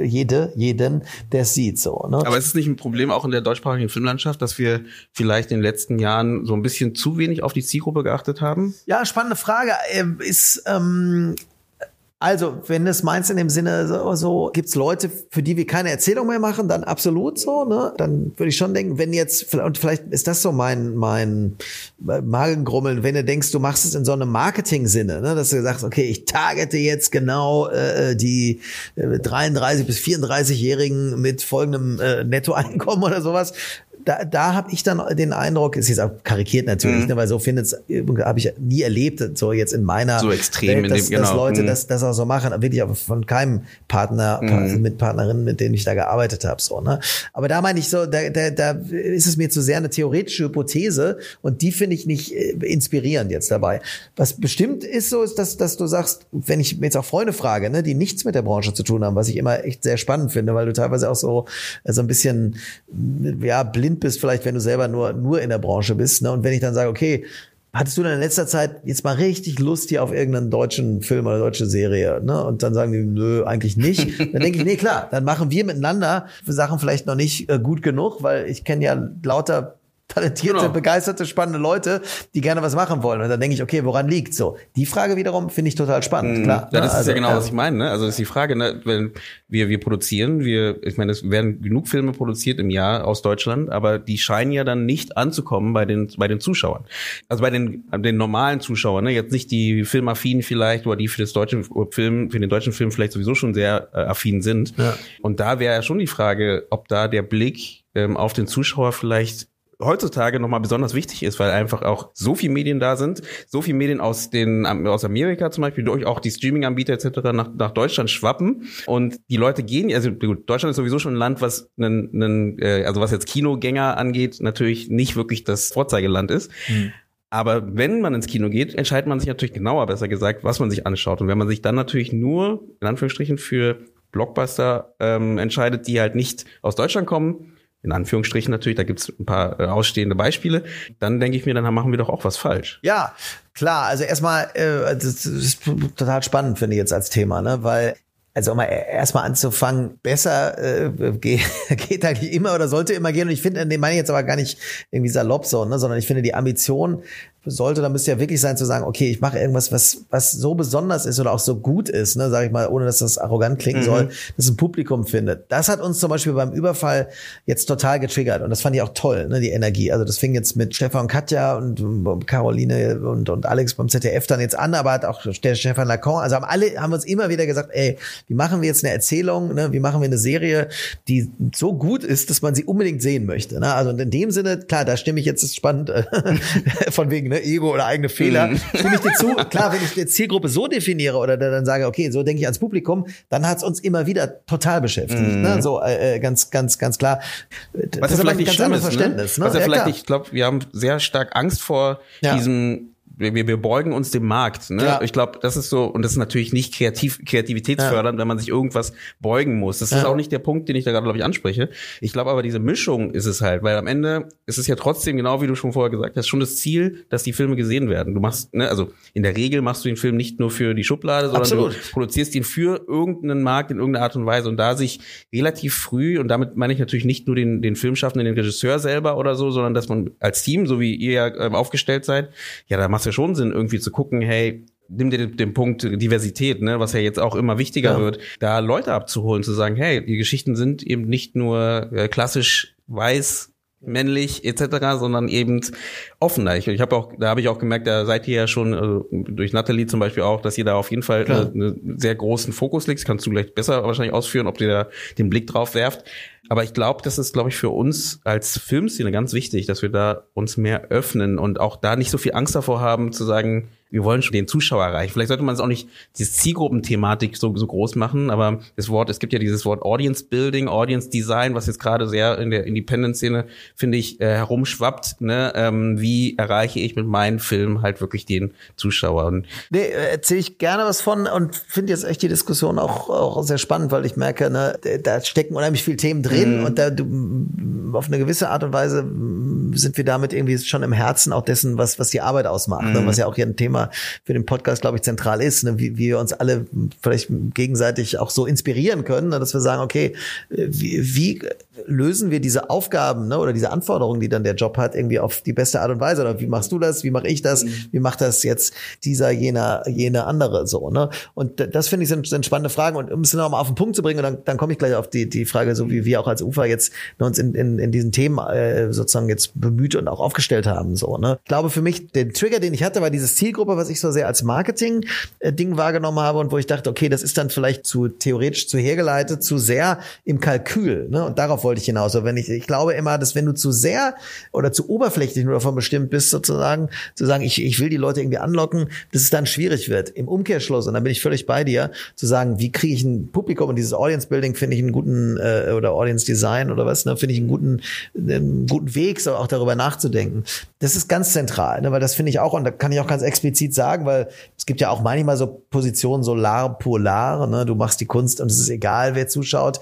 jede, jeden, der es sieht, so, ne? Aber ist es nicht ein Problem auch in der deutschsprachigen Filmlandschaft, dass wir vielleicht in den letzten Jahren so ein bisschen zu wenig auf die Zielgruppe geachtet haben? Ja, spannende Frage. Ähm, ist, ähm, also, wenn es meinst in dem Sinne so, so gibt's Leute, für die wir keine Erzählung mehr machen, dann absolut so, ne? Dann würde ich schon denken, wenn jetzt, und vielleicht ist das so mein, mein Magengrummeln, wenn du denkst, du machst es in so einem Marketing-Sinne, ne? dass du sagst, okay, ich targete jetzt genau äh, die äh, 33 bis 34-Jährigen mit folgendem äh, Nettoeinkommen oder sowas, da, da habe ich dann den Eindruck, ist jetzt auch karikiert natürlich, mhm. ne, weil so findet habe ich nie erlebt, so jetzt in meiner so extrem Welt, dass, in dem, genau. dass Leute mhm. das, das auch so machen, wirklich aber von keinem Partner, Mhm. mit Partnerinnen, mit denen ich da gearbeitet habe. So, ne? Aber da meine ich so, da, da, da ist es mir zu sehr eine theoretische Hypothese und die finde ich nicht äh, inspirierend jetzt dabei. Was bestimmt ist so, ist, dass, dass du sagst, wenn ich mir jetzt auch Freunde frage, ne, die nichts mit der Branche zu tun haben, was ich immer echt sehr spannend finde, weil du teilweise auch so, äh, so ein bisschen ja, blind bist, vielleicht, wenn du selber nur, nur in der Branche bist. Ne? Und wenn ich dann sage, okay, Hattest du denn in letzter Zeit jetzt mal richtig Lust hier auf irgendeinen deutschen Film oder deutsche Serie? Ne? Und dann sagen die, nö, eigentlich nicht. *laughs* Dann denke ich, nee, klar, dann machen wir miteinander Sachen vielleicht noch nicht äh, gut genug, weil ich kenne ja lauter talentierte, Genau. begeisterte, spannende Leute, die gerne was machen wollen. Und dann denke ich, okay, woran liegt so? Die Frage wiederum finde ich total spannend. Klar, Mhm. Ja, das ne? ist ja Also, genau, was ich meine. Ne? Also das ist die Frage, ne? wenn wir wir produzieren, wir, ich meine, es werden genug Filme produziert im Jahr aus Deutschland, aber die scheinen ja dann nicht anzukommen bei den bei den Zuschauern. Also bei den den normalen Zuschauern, ne? jetzt nicht die Filmaffinen vielleicht oder die für das deutsche Film, für den deutschen Film vielleicht sowieso schon sehr äh, affin sind. Ja. Und da wäre ja schon die Frage, ob da der Blick ähm, auf den Zuschauer vielleicht heutzutage nochmal besonders wichtig ist, weil einfach auch so viel Medien da sind, so viel Medien aus den aus Amerika zum Beispiel durch auch die Streaming-Anbieter etc. nach, nach Deutschland schwappen und die Leute gehen, also gut, Deutschland ist sowieso schon ein Land, was einen, einen äh, also was jetzt Kinogänger angeht, natürlich nicht wirklich das Vorzeigeland ist. Aber wenn man ins Kino geht, entscheidet man sich natürlich genauer, besser gesagt, was man sich anschaut. Und wenn man sich dann natürlich nur, in Anführungsstrichen, für Blockbuster ähm, entscheidet, die halt nicht aus Deutschland kommen, in Anführungsstrichen natürlich, da gibt's ein paar äh, ausstehende Beispiele, dann denke ich mir, dann machen wir doch auch was falsch. Ja, klar. Also erstmal, äh, das ist total spannend, finde ich jetzt als Thema, ne? Weil also um mal erstmal anzufangen, besser äh, geht, *laughs* geht eigentlich immer oder sollte immer gehen. Und ich finde, den meine ich jetzt aber gar nicht irgendwie salopp so, ne? sondern ich finde die Ambition sollte, da müsste ja wirklich sein zu sagen, okay, ich mache irgendwas, was, was so besonders ist oder auch so gut ist, ne, sage ich mal, ohne dass das arrogant klingen Mhm. soll, dass ein Publikum findet. Das hat uns zum Beispiel beim Überfall jetzt total getriggert und das fand ich auch toll, ne, die Energie. Also das fing jetzt mit Stefan und Katja und Caroline und, und Alex beim ZDF dann jetzt an, aber hat auch der Stefan Lacan, also haben alle, haben uns immer wieder gesagt, ey, wie machen wir jetzt eine Erzählung, ne, wie machen wir eine Serie, die so gut ist, dass man sie unbedingt sehen möchte. Ne? Also und in dem Sinne, klar, da stimme ich jetzt, ist spannend, *laughs* von wegen ne, Ego oder eigene Fehler, *laughs* stimme ich dir zu. *laughs* Klar, wenn ich die Zielgruppe so definiere oder dann sage, okay, so denke ich ans Publikum, dann hat es uns immer wieder total beschäftigt. Ne? So äh, äh, ganz, ganz, ganz klar. Das Was ist ja vielleicht ein nicht ganz schlimm ist, Verständnis. ne? Ne? Was ja, Ja, vielleicht nicht, ich glaube, wir haben sehr stark Angst vor Ja. diesem wir, wir beugen uns dem Markt. Ne? Ja. Ich glaube, das ist so, und das ist natürlich nicht kreativ, kreativitätsfördernd, wenn man sich irgendwas beugen muss. Das ist Ja. auch nicht der Punkt, den ich da gerade, glaube ich, anspreche. Ich glaube aber, diese Mischung ist es halt, weil am Ende ist es ja trotzdem, genau wie du schon vorher gesagt hast, schon das Ziel, dass die Filme gesehen werden. Du machst, ne, also in der Regel machst du den Film nicht nur für die Schublade, sondern Absolut. du produzierst ihn für irgendeinen Markt in irgendeiner Art und Weise. Und da sich relativ früh, und damit meine ich natürlich nicht nur den, den Filmschaffenden, den Regisseur selber oder so, sondern dass man als Team, so wie ihr ja ähm, aufgestellt seid, ja, da macht es ja schon Sinn, irgendwie zu gucken, hey, nimm dir den, den Punkt Diversität, ne, was ja jetzt auch immer wichtiger Ja. wird, da Leute abzuholen, zu sagen, hey, die Geschichten sind eben nicht nur äh, klassisch weiß, männlich etc., sondern eben offener. Ich, ich habe auch, da habe ich auch gemerkt, da seid ihr ja schon also durch Natalie zum Beispiel auch, dass ihr da auf jeden Fall Klar. eine, eine sehr großen Fokus legt. Das kannst du gleich besser wahrscheinlich ausführen, ob ihr da den Blick drauf werft. Aber ich glaube, das ist, glaube ich, für uns als Filmszene ganz wichtig, dass wir da uns mehr öffnen und auch da nicht so viel Angst davor haben, zu sagen, wir wollen schon den Zuschauer erreichen. Vielleicht sollte man es auch nicht diese Zielgruppenthematik so, so groß machen, aber das Wort, es gibt ja dieses Wort Audience Building, Audience Design, was jetzt gerade sehr in der Independent-Szene, finde ich, äh, herumschwappt. Ne? Ähm, wie erreiche ich mit meinem Film halt wirklich den Zuschauer? Und Nee, äh, erzähle ich gerne was von und finde jetzt echt die Diskussion auch, auch sehr spannend, weil ich merke, ne, da stecken unheimlich viele Themen drin und da du, auf eine gewisse Art und Weise sind wir damit irgendwie schon im Herzen auch dessen, was, was die Arbeit ausmacht, ne, was ja auch hier ein Thema für den Podcast, glaube ich, zentral ist, ne, wie, wie wir uns alle vielleicht gegenseitig auch so inspirieren können, ne, dass wir sagen, okay, äh, wie, wie lösen wir diese Aufgaben ne, oder diese Anforderungen, die dann der Job hat, irgendwie auf die beste Art und Weise? Oder wie machst du das, wie mache ich das, wie macht das jetzt dieser, jener, jene andere so, ne? Und das finde ich sind, sind spannende Fragen. Und um es noch mal auf den Punkt zu bringen, und dann, dann komme ich gleich auf die, die Frage, so wie wir auch als Ufer jetzt uns in, in, in diesen Themen äh, sozusagen jetzt bemüht und auch aufgestellt haben. So, ne? Ich glaube für mich, der Trigger, den ich hatte, war dieses Zielgruppe, was ich so sehr als Marketing-Ding wahrgenommen habe und wo ich dachte, okay, das ist dann vielleicht zu theoretisch zu hergeleitet, zu sehr im Kalkül. Ne? Und darauf wollte ich hinaus. So, wenn ich, ich glaube immer, dass wenn du zu sehr oder zu oberflächlich nur davon bestimmt bist, sozusagen, zu sagen, ich, ich will die Leute irgendwie anlocken, dass es dann schwierig wird. Im Umkehrschluss, und da bin ich völlig bei dir, zu sagen, wie kriege ich ein Publikum und dieses Audience Building finde ich einen guten äh, oder Audience Design oder was, ne, finde ich einen guten, einen guten Weg, so auch darüber nachzudenken. Das ist ganz zentral, ne, weil das finde ich auch, und da kann ich auch ganz explizit sagen, weil es gibt ja auch manchmal so Positionen, so lar polar, ne, du machst die Kunst und es ist egal, wer zuschaut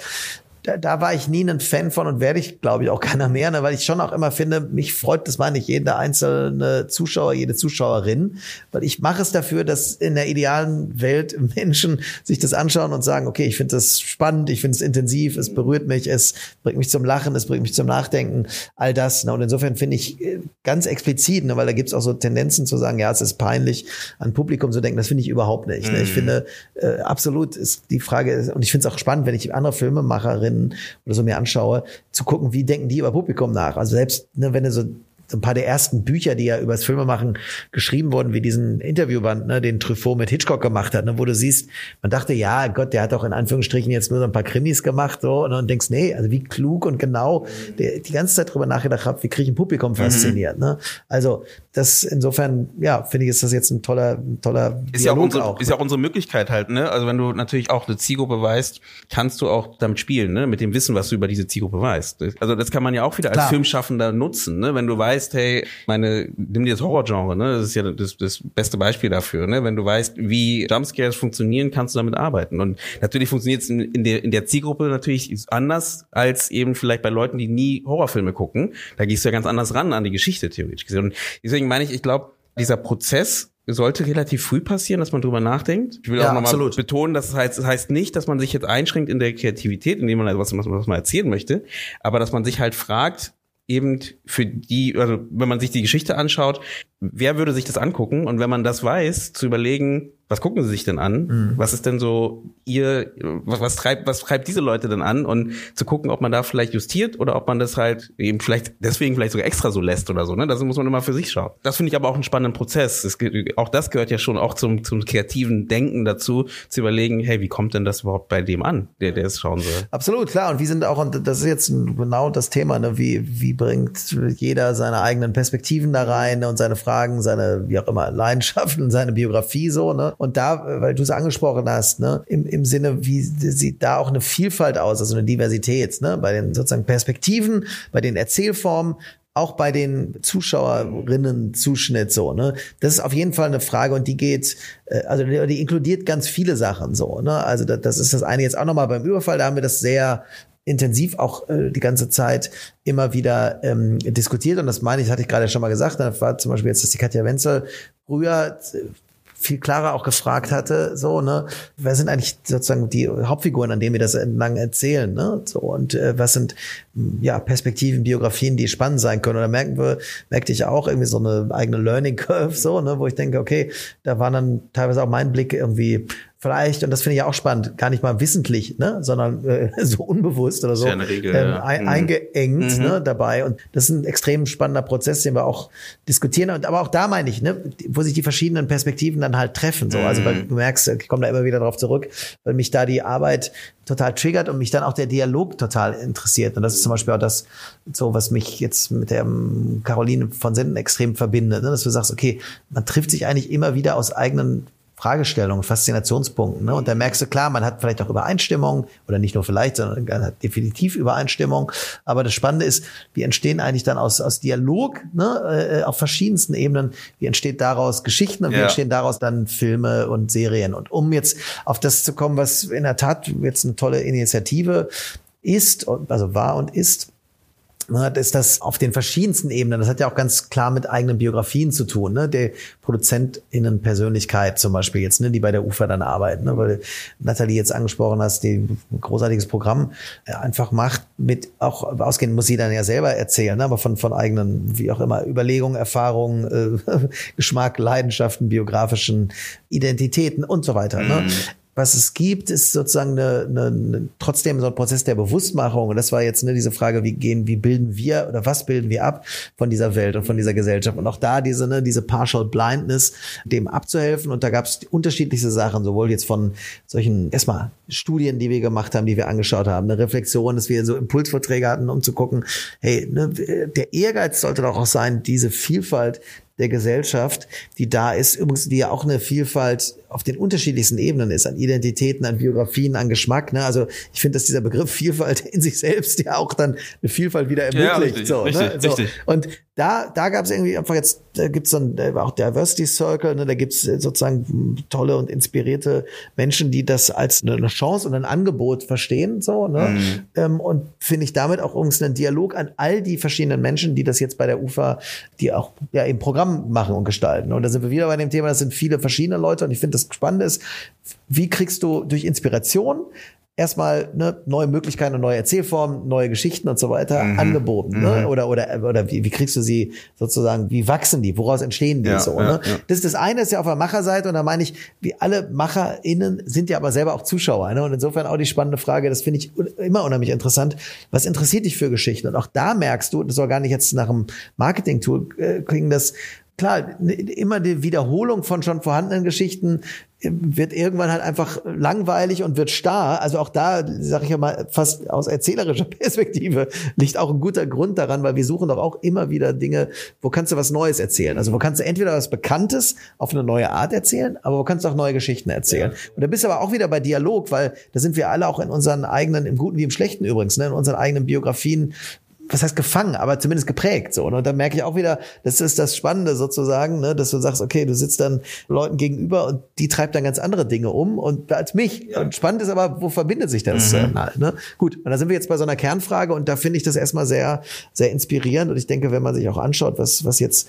da, da war ich nie ein Fan von und werde ich, glaube ich, auch keiner mehr, ne, weil ich schon auch immer finde, mich freut das war nicht jeder einzelne Zuschauer, jede Zuschauerin, weil ich mache es dafür, dass in der idealen Welt *laughs* Menschen sich das anschauen und sagen, okay, ich finde das spannend, ich finde es intensiv, es berührt mich, es bringt mich zum Lachen, es bringt mich zum Nachdenken, all das. Ne, und insofern finde ich äh, ganz explizit, ne, weil da gibt es auch so Tendenzen zu sagen, ja, es ist peinlich, an Publikum zu denken, das finde ich überhaupt nicht. Ne. Ich mhm. finde, äh, absolut ist die Frage, und ich finde es auch spannend, wenn ich andere Filmemacherinnen Oder so mir anschaue, zu gucken, wie denken die über Publikum nach. Also selbst, ne, wenn du so so ein paar der ersten Bücher, die ja übers Filmemachen geschrieben wurden, wie diesen Interviewband, ne, den Truffaut mit Hitchcock gemacht hat, ne, wo du siehst, man dachte, ja, Gott, der hat doch in Anführungsstrichen jetzt nur so ein paar Krimis gemacht, so, und dann denkst, nee, also wie klug und genau der die ganze Zeit drüber nachgedacht hat, wie kriege ich ein Publikum mhm. fasziniert, mhm. ne? Also, das insofern, ja, finde ich, ist das jetzt ein toller, ein toller ist ja auch, unsere, auch, ist ja auch unsere Möglichkeit halt, ne? Also, wenn du natürlich auch eine Zielgruppe weißt, kannst du auch damit spielen, ne? Mit dem Wissen, was du über diese Zielgruppe weißt. Also, das kann man ja auch wieder als Klar. Filmschaffender nutzen, ne? Wenn du weißt, weißt, hey, meine, nimm dir das Horrorgenre, ne? Das ist ja das, das beste Beispiel dafür, ne? Wenn du weißt, wie Jumpscares funktionieren, kannst du damit arbeiten. Und natürlich funktioniert es in, in, der, in der Zielgruppe natürlich anders als eben vielleicht bei Leuten, die nie Horrorfilme gucken. Da gehst du ja ganz anders ran an die Geschichte theoretisch gesehen. Und deswegen meine ich, ich glaube, dieser Prozess sollte relativ früh passieren, dass man drüber nachdenkt. Ich will ja, auch nochmal betonen, dass es heißt, das heißt nicht, dass man sich jetzt einschränkt in der Kreativität, indem man etwas, was, was man erzählen möchte, aber dass man sich halt fragt, eben für die, also wenn man sich die Geschichte anschaut, wer würde sich das angucken? Und wenn man das weiß, zu überlegen, was gucken sie sich denn an? Mhm. Was ist denn so ihr, was, was treibt, was treibt diese Leute denn an? Und zu gucken, ob man da vielleicht justiert oder ob man das halt eben vielleicht deswegen vielleicht sogar extra so lässt oder so. Ne? Das muss man immer für sich schauen. Das finde ich aber auch einen spannenden Prozess. Das, auch das gehört ja schon auch zum, zum kreativen Denken dazu, zu überlegen, hey, wie kommt denn das überhaupt bei dem an, der, der es schauen soll? Absolut, klar. Und wie sind auch, und das ist jetzt genau das Thema, ne? wie, wie bringt jeder seine eigenen Perspektiven da rein und seine Fragen, seine, wie auch immer, Leidenschaften, *laughs* seine Biografie so, ne? Und da, weil du es angesprochen hast, ne, im, im Sinne, wie sieht da auch eine Vielfalt aus, also eine Diversität, ne, bei den sozusagen Perspektiven, bei den Erzählformen, auch bei den Zuschauerinnen Zuschnitt so, ne? Das ist auf jeden Fall eine Frage und die geht, äh, also die, die inkludiert ganz viele Sachen so, ne? Also das, das ist das eine jetzt auch nochmal beim Überfall, da haben wir das sehr intensiv auch äh, die ganze Zeit immer wieder ähm, diskutiert. Und das meine ich, hatte ich gerade schon mal gesagt. Da war zum Beispiel jetzt, dass die Katja Wenzel früher viel klarer auch gefragt hatte, so, ne, wer sind eigentlich sozusagen die Hauptfiguren, an denen wir das entlang erzählen, ne, so, und äh, was sind, ja, Perspektiven, Biografien, die spannend sein können. Da merken wir, merkte ich auch irgendwie so eine eigene Learning Curve, so, ne, wo ich denke, okay, da war dann teilweise auch mein Blick irgendwie vielleicht, und das finde ich auch spannend, gar nicht mal wissentlich, ne, sondern äh, *laughs* so unbewusst oder so ja Regel, ähm, ja. ein, mhm. eingeengt mhm. Ne, dabei. Und das ist ein extrem spannender Prozess, den wir auch diskutieren. Und aber auch da meine ich, ne, wo sich die verschiedenen Perspektiven dann halt treffen. So, also weil du merkst, ich komme da immer wieder drauf zurück, weil mich da die Arbeit total triggert und mich dann auch der Dialog total interessiert. Und das ist zum Beispiel auch das, so was mich jetzt mit der Caroline von Senden extrem verbindet, ne? dass du sagst, okay, man trifft sich eigentlich immer wieder aus eigenen Fragestellungen, Faszinationspunkten. Ne? Und da merkst du, klar, man hat vielleicht auch Übereinstimmung oder nicht nur vielleicht, sondern hat definitiv Übereinstimmung. Aber das Spannende ist, wie entstehen eigentlich dann aus, aus Dialog ne, äh, auf verschiedensten Ebenen, wie entsteht daraus Geschichten und wie entstehen daraus dann Filme und Serien. Und um jetzt auf das zu kommen, was in der Tat jetzt eine tolle Initiative ist, also war und ist, Ne, ist das auf den verschiedensten Ebenen. Das hat ja auch ganz klar mit eigenen Biografien zu tun. Ne? Der ProduzentInnen-Persönlichkeit zum Beispiel jetzt, ne, die bei der UFA dann arbeiten. Ne? Weil Nathalie jetzt angesprochen hast, die ein großartiges Programm äh, einfach macht, mit auch ausgehend muss sie dann ja selber erzählen, ne? aber von, von eigenen, wie auch immer, Überlegungen, Erfahrungen, äh, *laughs* Geschmack, Leidenschaften, biografischen Identitäten und so weiter. Ne? Mhm. Was es gibt, ist sozusagen eine, eine, eine, trotzdem so ein Prozess der Bewusstmachung. Und das war jetzt ne, diese Frage, wie gehen, wie bilden wir oder was bilden wir ab von dieser Welt und von dieser Gesellschaft. Und auch da diese, ne, diese Partial Blindness, dem abzuhelfen. Und da gab es unterschiedlichste Sachen, sowohl jetzt von solchen erstmal Studien, die wir gemacht haben, die wir angeschaut haben, eine Reflexion, dass wir so Impulsvorträge hatten, um zu gucken, hey, ne, der Ehrgeiz sollte doch auch sein, diese Vielfalt der Gesellschaft, die da ist, übrigens, die ja auch eine Vielfalt auf den unterschiedlichsten Ebenen ist, an Identitäten, an Biografien, an Geschmack. Ne? Also ich finde, dass dieser Begriff Vielfalt *laughs* in sich selbst ja auch dann eine Vielfalt wieder ermöglicht. Ja, richtig, so, richtig, ne? so. richtig. Und da, da gab es irgendwie einfach jetzt, da gibt's dann auch Diversity Circle, ne? da gibt's sozusagen tolle und inspirierte Menschen, die das als eine Chance und ein Angebot verstehen. So, ne? Mhm. Ähm, und finde ich damit auch übrigens einen Dialog an all die verschiedenen Menschen, die das jetzt bei der UFA, die auch ja im Programm machen und gestalten. Und da sind wir wieder bei dem Thema, das sind viele verschiedene Leute und ich finde das Spannende ist, wie kriegst du durch Inspiration erstmal ne, neue Möglichkeiten und neue Erzählformen, neue Geschichten und so weiter mhm. angeboten. Ne? Mhm. Oder, oder, oder wie, wie kriegst du sie sozusagen, wie wachsen die, woraus entstehen die ja, so? Ja, ne? Ja. Das ist das eine, ist ja auf der Macherseite und da meine ich, wie alle MacherInnen sind ja aber selber auch Zuschauer. Ne? Und insofern auch die spannende Frage, das finde ich immer unheimlich interessant. Was interessiert dich für Geschichten? Und auch da merkst du, das soll gar nicht jetzt nach einem Marketing-Tool äh, klingen, dass klar, immer die Wiederholung von schon vorhandenen Geschichten wird irgendwann halt einfach langweilig und wird starr. Also auch da, sage ich ja mal, fast aus erzählerischer *laughs* Perspektive liegt auch ein guter Grund daran, weil wir suchen doch auch immer wieder Dinge, wo kannst du was Neues erzählen. Also wo kannst du entweder was Bekanntes auf eine neue Art erzählen, aber wo kannst du auch neue Geschichten erzählen. Ja. Und da bist du aber auch wieder bei Dialog, weil da sind wir alle auch in unseren eigenen, im Guten wie im Schlechten übrigens, ne, in unseren eigenen Biografien was heißt gefangen, aber zumindest geprägt so. Und dann merke ich auch wieder, das ist das Spannende sozusagen, ne, dass du sagst, okay, du sitzt dann Leuten gegenüber und die treibt dann ganz andere Dinge um und als mich. Ja. Und spannend ist aber, wo verbindet sich das mhm. halt? Ne? Gut, und da sind wir jetzt bei so einer Kernfrage und da finde ich das erstmal sehr, sehr inspirierend. Und ich denke, wenn man sich auch anschaut, was, was jetzt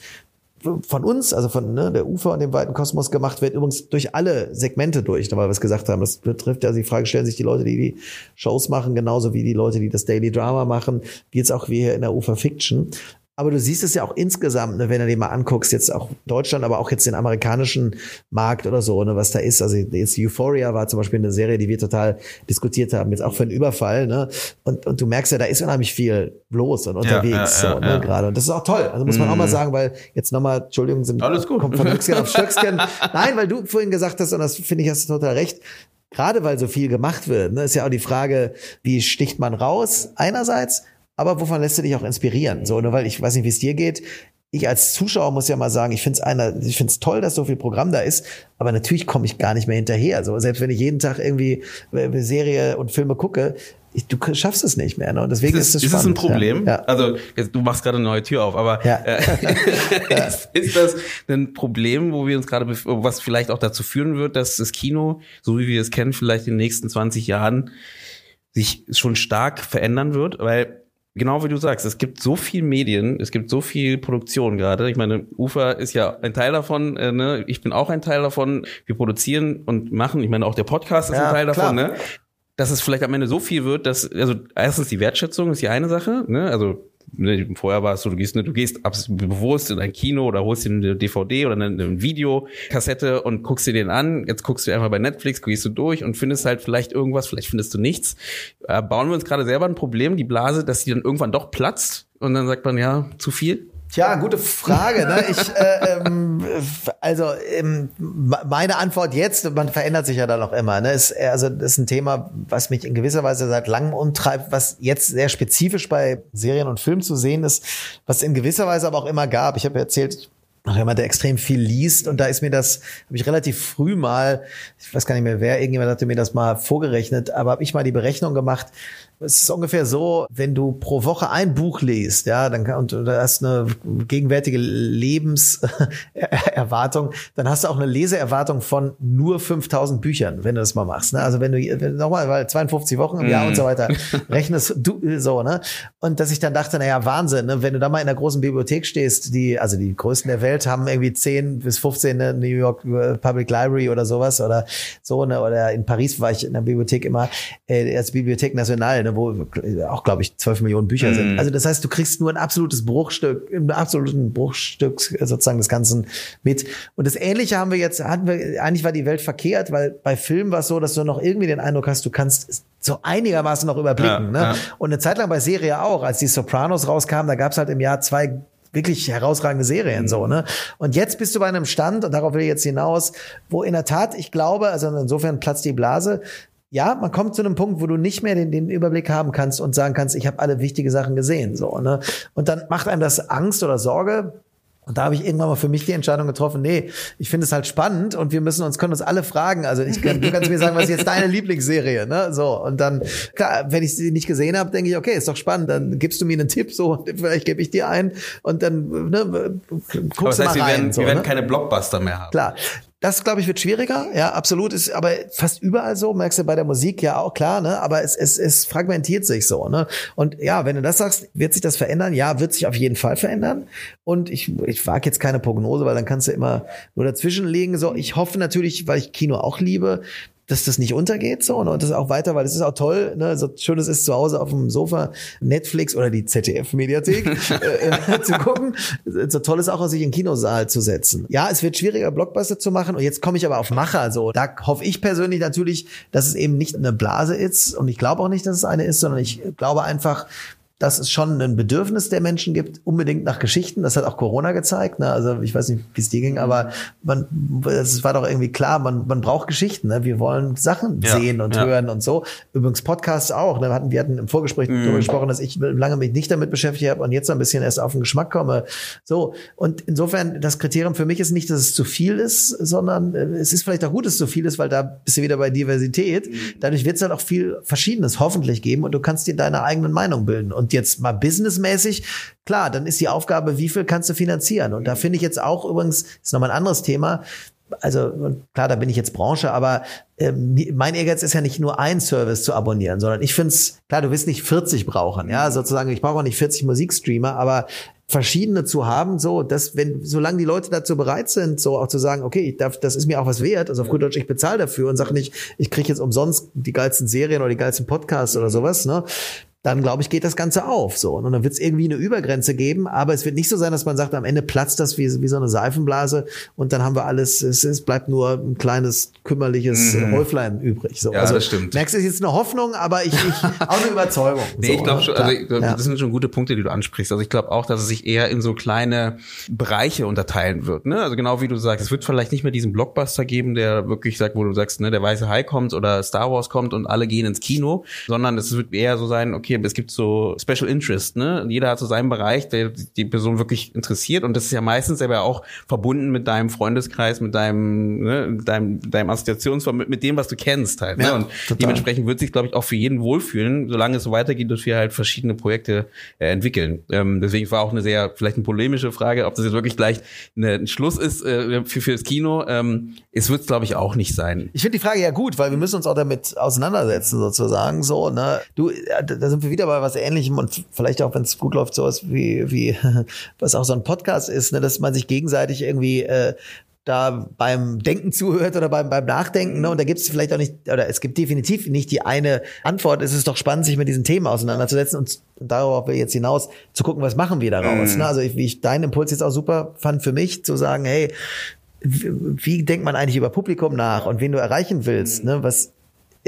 von uns, also von ne, der UFA und dem weiten Kosmos gemacht wird, übrigens durch alle Segmente durch, weil wir es gesagt haben. Das betrifft also die Frage, stellen sich die Leute, die die Shows machen, genauso wie die Leute, die das Daily Drama machen, wie jetzt auch wir hier in der UFA Fiction. Aber du siehst es ja auch insgesamt, ne, wenn du dir mal anguckst, jetzt auch Deutschland, aber auch jetzt den amerikanischen Markt oder so, ne, was da ist. Also jetzt Euphoria war zum Beispiel eine Serie, die wir total diskutiert haben, jetzt auch für einen Überfall. Ne? Und, und du merkst ja, da ist unheimlich viel los und unterwegs ja, ja, so, ne, ja. gerade. Und das ist auch toll. Also muss man auch mal mhm. sagen, weil jetzt nochmal, Entschuldigung, sind Alles gut. kommt von Höchstgen auf *laughs* Stöcksken. Nein, weil du vorhin gesagt hast, und das finde ich, hast du total recht, gerade weil so viel gemacht wird, ne, ist ja auch die Frage, wie sticht man raus einerseits aber wovon lässt du dich auch inspirieren? So, nur weil ich weiß nicht, wie es dir geht. Ich als Zuschauer muss ja mal sagen, ich finde es einer, ich finde es toll, dass so viel Programm da ist, aber natürlich komme ich gar nicht mehr hinterher. So, selbst wenn ich jeden Tag irgendwie äh, Serie und Filme gucke, ich, du schaffst es nicht mehr. Ne? Und deswegen ist, ist es Ist das ein Problem? Ja. Also jetzt, du machst gerade eine neue Tür auf, aber ja. äh, *laughs* *laughs* ist, ist, das ein Problem, wo wir uns gerade, was vielleicht auch dazu führen wird, dass das Kino, so wie wir es kennen, vielleicht in den nächsten 20 Jahren sich schon stark verändern wird, weil Genau wie du sagst, es gibt so viel Medien, es gibt so viel Produktion gerade. Ich meine, Ufa ist ja ein Teil davon, äh, ne? ich bin auch ein Teil davon. Wir produzieren und machen, ich meine, auch der Podcast ist ja, ein Teil klar. davon, ne? Dass es vielleicht am Ende so viel wird, dass, also erstens die Wertschätzung ist die eine Sache, ne? Also ne, vorher war es so, du gehst, ne, du gehst bewusst in ein Kino oder holst dir eine DVD oder eine, eine Videokassette und guckst dir den an. Jetzt guckst du einfach bei Netflix, gehst du durch und findest halt vielleicht irgendwas, vielleicht findest du nichts. Äh, bauen wir uns gerade selber ein Problem, die Blase, dass die dann irgendwann doch platzt und dann sagt man, ja, zu viel. Tja, gute Frage. Ne? Ich, äh, ähm, also ähm, meine Antwort jetzt, man verändert sich ja dann auch immer. Ne? Ist, also das ist ein Thema, was mich in gewisser Weise seit langem umtreibt, was jetzt sehr spezifisch bei Serien und Filmen zu sehen ist, was in gewisser Weise aber auch immer gab. Ich habe erzählt, noch jemand, der extrem viel liest und da ist mir das, habe ich relativ früh mal, ich weiß gar nicht mehr wer, irgendjemand hatte mir das mal vorgerechnet, aber habe ich mal die Berechnung gemacht, es ist ungefähr so, wenn du pro Woche ein Buch liest, ja, dann und du hast eine gegenwärtige Lebenserwartung, dann hast du auch eine Leseerwartung von nur 5000 Büchern, wenn du das mal machst. Ne? Also wenn du nochmal, weil 52 Wochen im Jahr mm. und so weiter *laughs* rechnest, du so, ne? Und dass ich dann dachte, naja, Wahnsinn, ne? wenn du da mal in der großen Bibliothek stehst, die, also die größten der Welt, haben irgendwie 10 bis 15 eine New York äh, Public Library oder sowas oder so, ne? Oder in Paris war ich in der Bibliothek immer, äh, als Bibliothek Nationale, ne? wo auch, glaube ich, 12 Millionen Bücher mm. sind. Mhm. Also das heißt, du kriegst nur ein absolutes Bruchstück, ein absoluten Bruchstück sozusagen des Ganzen mit. Und das Ähnliche haben wir jetzt, hatten wir, eigentlich war die Welt verkehrt, weil bei Filmen war es so, dass du noch irgendwie den Eindruck hast, du kannst so einigermaßen noch überblicken. Ja, ne? Ja. Und eine Zeit lang bei Serie auch, als die Sopranos rauskamen, da gab es halt im Jahr zwei wirklich herausragende Serien mhm. so, ne? Und jetzt bist du bei einem Stand, und darauf will ich jetzt hinaus, wo in der Tat, ich glaube, also insofern platzt die Blase, ja, man kommt zu einem Punkt, wo du nicht mehr den, den Überblick haben kannst und sagen kannst, ich habe alle wichtige Sachen gesehen. So, ne? Und dann macht einem das Angst oder Sorge. Und da habe ich irgendwann mal für mich die Entscheidung getroffen, nee, ich finde es halt spannend und wir müssen uns, können uns alle fragen. Also ich kann, du kannst mir sagen, was ist jetzt deine Lieblingsserie, ne? So. Und dann, klar, wenn ich sie nicht gesehen habe, denke ich, okay, ist doch spannend, dann gibst du mir einen Tipp, so, *laughs* vielleicht gebe ich dir einen und dann ne, guckst Aber das heißt, du mal rein. Wir werden, so, wir werden ne? keine Blockbuster mehr haben. Klar. Das, glaube ich, wird schwieriger. Ja, absolut. Ist aber fast überall so. Merkst du bei der Musik ja auch klar, ne? Aber es, es, es fragmentiert sich so, ne? Und ja, wenn du das sagst, wird sich das verändern? Ja, wird sich auf jeden Fall verändern. Und ich, ich wage jetzt keine Prognose, weil dann kannst du immer nur dazwischen legen. So, ich hoffe natürlich, weil ich Kino auch liebe, dass das nicht untergeht so und das auch weiter, weil es ist auch toll, ne, so schön es ist zu Hause auf dem Sofa Netflix oder die ZDF Mediathek *laughs* äh, äh, zu gucken, so toll ist auch, sich in den Kinosaal zu setzen. Ja, es wird schwieriger Blockbuster zu machen und jetzt komme ich aber auf Macher so. Da hoffe ich persönlich natürlich, dass es eben nicht eine Blase ist und ich glaube auch nicht, dass es eine ist, sondern ich glaube einfach, dass es schon ein Bedürfnis der Menschen gibt, unbedingt nach Geschichten. Das hat auch Corona gezeigt. Ne? Also ich weiß nicht, wie es dir ging, aber man, es war doch irgendwie klar, man, man braucht Geschichten. Ne? Wir wollen Sachen ja, sehen und ja. hören und so. Übrigens Podcasts auch. Ne? Wir, hatten, wir hatten im Vorgespräch mm. darüber gesprochen, dass ich lange mich nicht damit beschäftigt habe und jetzt ein bisschen erst auf den Geschmack komme. So und insofern das Kriterium für mich ist nicht, dass es zu viel ist, sondern äh, es ist vielleicht auch gut, dass es zu viel ist, weil da bist du wieder bei Diversität. Mm. Dadurch wird es halt auch viel Verschiedenes hoffentlich geben und du kannst dir deine eigenen Meinung bilden. Und und jetzt mal businessmäßig, klar, dann ist die Aufgabe, wie viel kannst du finanzieren? Und da finde ich jetzt auch übrigens, ist nochmal ein anderes Thema, also klar, da bin ich jetzt Branche, aber äh, mein Ehrgeiz ist ja nicht nur ein Service zu abonnieren, sondern ich finde es, klar, du wirst nicht 40 brauchen, ja, sozusagen, ich brauche auch nicht 40 Musikstreamer, aber verschiedene zu haben, so, dass wenn, solange die Leute dazu bereit sind, so auch zu sagen, okay, ich darf, das ist mir auch was wert, also auf gut Deutsch, ich bezahle dafür und sage nicht, ich kriege jetzt umsonst die geilsten Serien oder die geilsten Podcasts oder sowas, ne, dann glaube ich, geht das Ganze auf. So. Und dann wird es irgendwie eine Übergrenze geben, aber es wird nicht so sein, dass man sagt, am Ende platzt das wie, wie so eine Seifenblase und dann haben wir alles, es, es bleibt nur ein kleines, kümmerliches mhm. Häuflein übrig. So. Ja, also, das stimmt. Merkst du, ist jetzt eine Hoffnung, aber ich, ich *laughs* auch eine Überzeugung. nee, so, ich glaube schon, also ich, ja. das sind schon gute Punkte, die du ansprichst. Also ich glaube auch, dass es sich eher in so kleine Bereiche unterteilen wird. Ne? Also genau wie du sagst, es wird vielleicht nicht mehr diesen Blockbuster geben, der wirklich sagt, wo du sagst, ne, der weiße Hai kommt oder Star Wars kommt und alle gehen ins Kino, sondern es wird eher so sein, okay, es gibt so Special Interest, ne? Jeder hat so seinen Bereich, der die Person wirklich interessiert und das ist ja meistens aber auch verbunden mit deinem Freundeskreis, mit deinem, ne, deinem, deinem Assoziationsform, mit, dem, was du kennst halt. Ne? Ja? Und total. dementsprechend wird sich, glaube ich, auch für jeden wohlfühlen, solange es so weitergeht und wir halt verschiedene Projekte äh, entwickeln. Ähm, deswegen war auch eine sehr, vielleicht eine polemische Frage, ob das jetzt wirklich gleich eine, ein Schluss ist äh, für, für das Kino. Ähm, es wird es, glaube ich, auch nicht sein. Ich finde die Frage ja gut, weil wir müssen uns auch damit auseinandersetzen, sozusagen. So, ne? Du, da sind wir wieder bei was Ähnlichem und vielleicht auch, wenn es gut läuft, sowas wie, wie *laughs* was auch so ein Podcast ist, ne, dass man sich gegenseitig irgendwie äh, da beim Denken zuhört oder beim, beim Nachdenken. Ne? Und da gibt es vielleicht auch nicht, oder es gibt definitiv nicht die eine Antwort. Es ist doch spannend, sich mit diesen Themen auseinanderzusetzen und, und darauf will jetzt hinaus zu gucken, was machen wir daraus. Mhm. Ne? Also ich, wie ich deinen Impuls jetzt auch super fand für mich, zu sagen, hey, wie denkt man eigentlich über Publikum nach und wen du erreichen willst? Ne? Was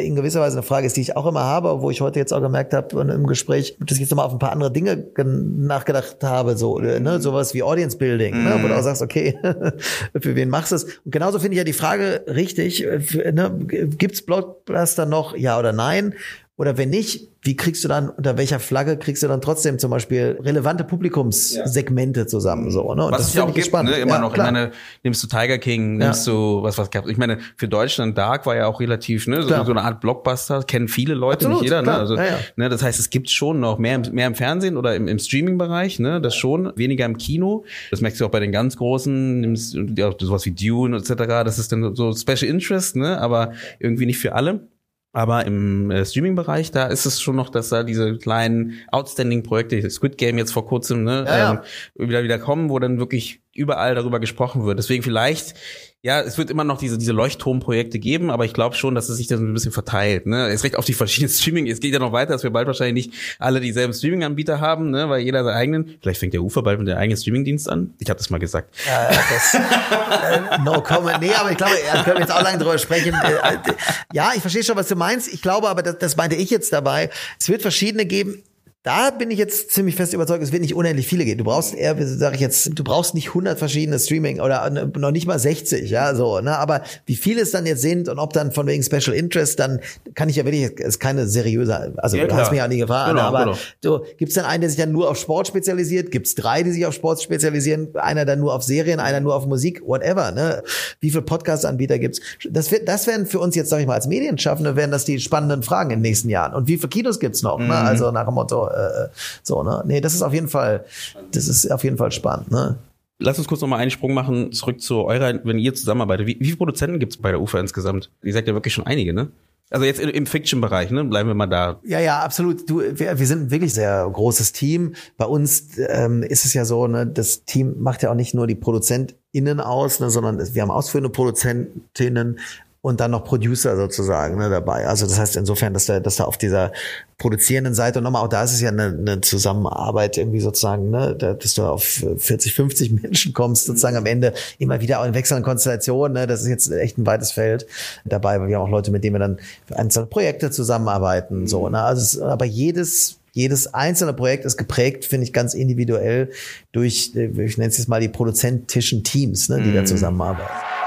in gewisser Weise eine Frage ist, die ich auch immer habe, wo ich heute jetzt auch gemerkt habe im Gespräch, dass ich jetzt nochmal auf ein paar andere Dinge nachgedacht habe, so ne, sowas wie Audience Building, ne, wo du auch sagst, okay, *laughs* für wen machst du es? Und genauso finde ich ja die Frage richtig, ne, gibt's Blockbuster noch, ja oder nein? Oder wenn nicht, wie kriegst du dann, unter welcher Flagge kriegst du dann trotzdem zum Beispiel relevante Publikumssegmente zusammen, so, ne? Und was das ja auch gibt, spannend. Ne? Immer ja, noch. Klar. Ich meine, nimmst du Tiger King, nimmst ja. du, was, was gab Ich meine, für Deutschland Dark war ja auch relativ, ne, so, so eine Art Blockbuster, kennen viele Leute, Absolut, nicht jeder, ne? klar. ne? Also, ja, ne, das heißt, es gibt schon noch mehr, mehr im Fernsehen oder im, im Streaming-Bereich, ne, das schon, weniger im Kino. Das merkst du auch bei den ganz großen, nimmst, ja, sowas wie Dune, etc., das ist dann so Special Interest, ne, aber irgendwie nicht für alle. Aber im äh, Streaming-Bereich, da ist es schon noch, dass da diese kleinen Outstanding-Projekte, Squid Game jetzt vor kurzem, ne, ja, ja. Ähm, wieder wieder kommen, wo dann wirklich überall darüber gesprochen wird. Deswegen vielleicht ja, es wird immer noch diese, diese Leuchtturmprojekte geben, aber ich glaube schon, dass es sich dann ein bisschen verteilt. Ne? Es recht auf die *laughs* verschiedenen Streaming. Es geht ja noch weiter, dass wir bald wahrscheinlich nicht alle dieselben Streaming-Anbieter haben, ne? weil jeder seinen eigenen. Vielleicht fängt der Ufer bald mit der eigenen Streaming-Dienst an. Ich habe das mal gesagt. Ja, das, äh, no comment. Nee, aber ich glaube, da können wir jetzt auch lange drüber sprechen. Äh, äh, ja, ich verstehe schon, was du meinst. Ich glaube aber, das, das meinte ich jetzt dabei. Es wird verschiedene geben. Da bin ich jetzt ziemlich fest überzeugt, es wird nicht unendlich viele gehen. Du brauchst eher, sag ich jetzt, du brauchst nicht 100 verschiedene Streaming oder noch nicht mal 60, ja, so, ne, aber wie viele es dann jetzt sind und ob dann von wegen Special Interest, dann kann ich ja wirklich, es ist keine seriöse, also ja, du hast mich ja nie gefragt, genau, aber genau. du, gibt's dann einen, der sich dann nur auf Sport spezialisiert, gibt's drei, die sich auf Sport spezialisieren, einer dann nur auf Serien, einer nur auf Musik, whatever, ne, wie viele Podcast-Anbieter gibt's? Das wird, das wären für uns jetzt, sag ich mal, als Medienschaffende, wären das die spannenden Fragen in den nächsten Jahren. Und wie viele Kinos gibt's noch, ne? mhm. ne, also nach dem Motto, äh, so, ne? Nee, das ist auf jeden Fall, das ist auf jeden Fall spannend, ne? Lass uns kurz nochmal einen Sprung machen, zurück zu eurer, wenn ihr zusammenarbeitet. Wie, wie viele Produzenten gibt es bei der UFA insgesamt? Ihr seid ja wirklich schon einige, ne? Also jetzt im Fiction-Bereich, ne? Bleiben wir mal da. Ja, ja, absolut. Du, wir, wir sind ein wirklich sehr großes Team. Bei uns ähm, ist es ja so, ne, das Team macht ja auch nicht nur die ProduzentInnen aus, ne, sondern wir haben ausführende Produzentinnen, und dann noch Producer sozusagen ne, dabei. Also das heißt insofern, dass da, dass da auf dieser produzierenden Seite und nochmal auch da ist es ja eine, eine Zusammenarbeit irgendwie sozusagen, ne, dass du auf 40, 50 Menschen kommst sozusagen am Ende immer wieder auch in wechselnden Konstellationen. Ne, das ist jetzt echt ein weites Feld dabei, weil wir haben auch Leute, mit denen wir dann für einzelne Projekte zusammenarbeiten. So, ne, also es, aber jedes jedes einzelne Projekt ist geprägt, finde ich, ganz individuell durch, ich nenne es jetzt mal die produzentischen Teams, ne, die mm. da mhm. zusammenarbeiten.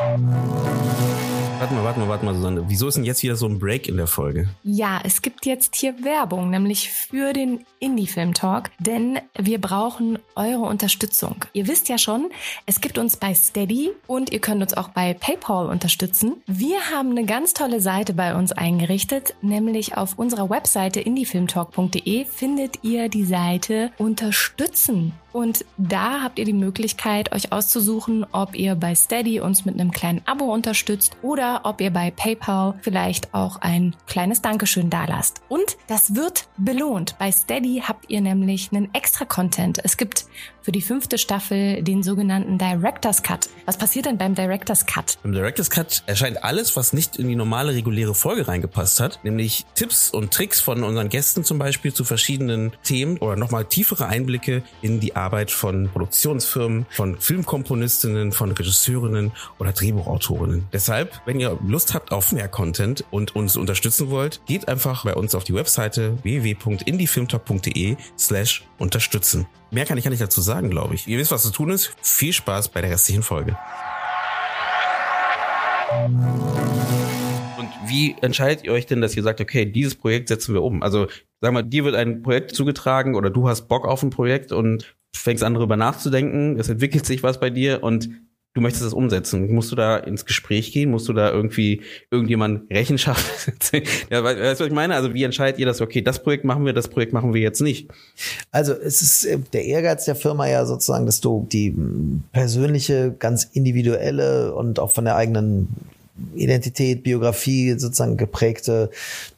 Warte mal, warte mal, warte mal, Susanne. Wieso ist denn jetzt wieder so ein Break in der Folge? Ja, es gibt jetzt hier Werbung, nämlich für den Indie-Film Talk, denn wir brauchen eure Unterstützung. Ihr wisst ja schon, es gibt uns bei Steady und ihr könnt uns auch bei PayPal unterstützen. Wir haben eine ganz tolle Seite bei uns eingerichtet, nämlich auf unserer Webseite indiefilmtalk.de findet ihr die Seite Unterstützen. Und da habt ihr die Möglichkeit, euch auszusuchen, ob ihr bei Steady uns mit einem kleinen Abo unterstützt oder ob ihr bei PayPal vielleicht auch ein kleines Dankeschön dalasst. Und das wird belohnt. Bei Steady habt ihr nämlich einen extra Content. Es gibt für die fünfte Staffel den sogenannten Director's Cut. Was passiert denn beim Director's Cut? Beim Director's Cut erscheint alles, was nicht in die normale reguläre Folge reingepasst hat, nämlich Tipps und Tricks von unseren Gästen zum Beispiel zu verschiedenen Themen oder nochmal tiefere Einblicke in die Arbeit von Produktionsfirmen, von Filmkomponistinnen, von Regisseurinnen oder Drehbuchautorinnen. Deshalb, wenn ihr Lust habt auf mehr Content und uns unterstützen wollt, geht einfach bei uns auf die Webseite www.indiefilmtalk.de slash unterstützen. Mehr kann ich ja nicht dazu sagen, glaube ich. Ihr wisst, was zu tun ist. Viel Spaß bei der restlichen Folge. Und wie entscheidet ihr euch denn, dass ihr sagt, okay, dieses Projekt setzen wir um? Also, sag mal, dir wird ein Projekt zugetragen oder du hast Bock auf ein Projekt und fängst an darüber nachzudenken, es entwickelt sich was bei dir und du möchtest das umsetzen. Musst du da ins Gespräch gehen? Musst du da irgendwie irgendjemand Rechenschaft? *laughs* ja, weißt du, was ich meine? Also wie entscheidet ihr das? Okay, das Projekt machen wir, das Projekt machen wir jetzt nicht. Also es ist äh, der Ehrgeiz der Firma ja sozusagen, dass du die persönliche, ganz individuelle und auch von der eigenen Identität, Biografie sozusagen geprägte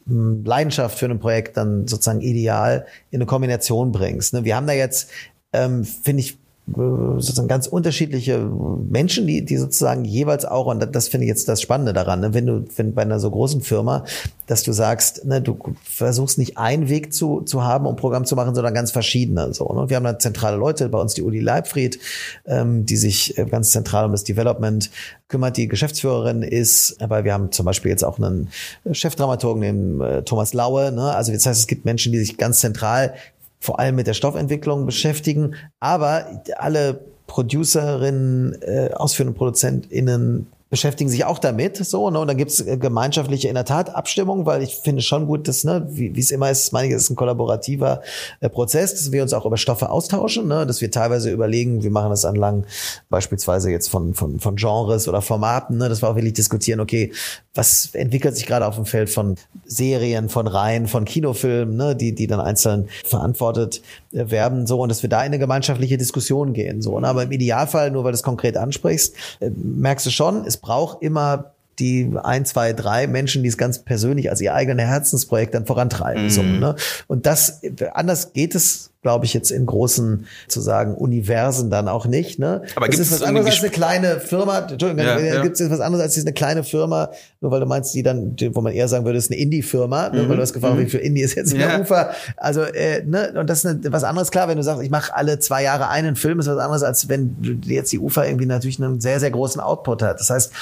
Leidenschaft für ein Projekt dann sozusagen ideal in eine Kombination bringst. Ne? Wir haben da jetzt, ähm, finde ich, sozusagen ganz unterschiedliche Menschen, die, die sozusagen jeweils auch, und das finde ich jetzt das Spannende daran, ne, wenn du, wenn bei einer so großen Firma, dass du sagst, ne, du versuchst nicht einen Weg zu, zu haben, um Programm zu machen, sondern ganz verschiedene. So, ne? Wir haben da zentrale Leute, bei uns die Uli Leibfried, ähm, die sich äh, ganz zentral um das Development kümmert, die Geschäftsführerin ist, aber wir haben zum Beispiel jetzt auch einen Chefdramaturgen, den äh, Thomas Laue. Ne? Also das heißt, es gibt Menschen, die sich ganz zentral vor allem mit der Stoffentwicklung beschäftigen, aber alle Producerinnen, äh, ausführende ProduzentInnen beschäftigen sich auch damit, so, ne, und dann gibt's äh, gemeinschaftliche in der Tat Abstimmung, weil ich finde schon gut, dass, ne, wie es immer ist, meine ich, es ist ein kollaborativer äh, Prozess, dass wir uns auch über Stoffe austauschen, ne, dass wir teilweise überlegen, wir machen das anlang beispielsweise jetzt von, von, von Genres oder Formaten, ne, dass wir auch wirklich diskutieren, okay, was entwickelt sich gerade auf dem Feld von Serien, von Reihen, von Kinofilmen, ne, die, die dann einzeln verantwortet äh, werden, so, und dass wir da in eine gemeinschaftliche Diskussion gehen, so, ne, aber im Idealfall, nur weil du es konkret ansprichst, äh, merkst du schon, es braucht immer die ein, zwei, drei Menschen, die es ganz persönlich als ihr eigenes Herzensprojekt dann vorantreiben. Mm. So, ne? Und das, anders geht es glaube ich, jetzt in großen, zu sagen, Universen dann auch nicht. Ne? Aber es gibt's ist was anderes als eine kleine Firma. Entschuldigung, Ja, ja. gibt es was anderes als eine kleine Firma, nur weil du meinst, die dann, wo man eher sagen würde, es ist eine Indie-Firma, ne? weil du hast gefragt, wie viel Indie ist jetzt in Mhm. Ja. der Ufer. Also, äh, ne, und das ist eine, was anderes, klar, wenn du sagst, ich mache alle zwei Jahre einen Film, ist was anderes, als wenn du- jetzt die Ufer irgendwie natürlich einen sehr, sehr großen Output hat. Das heißt,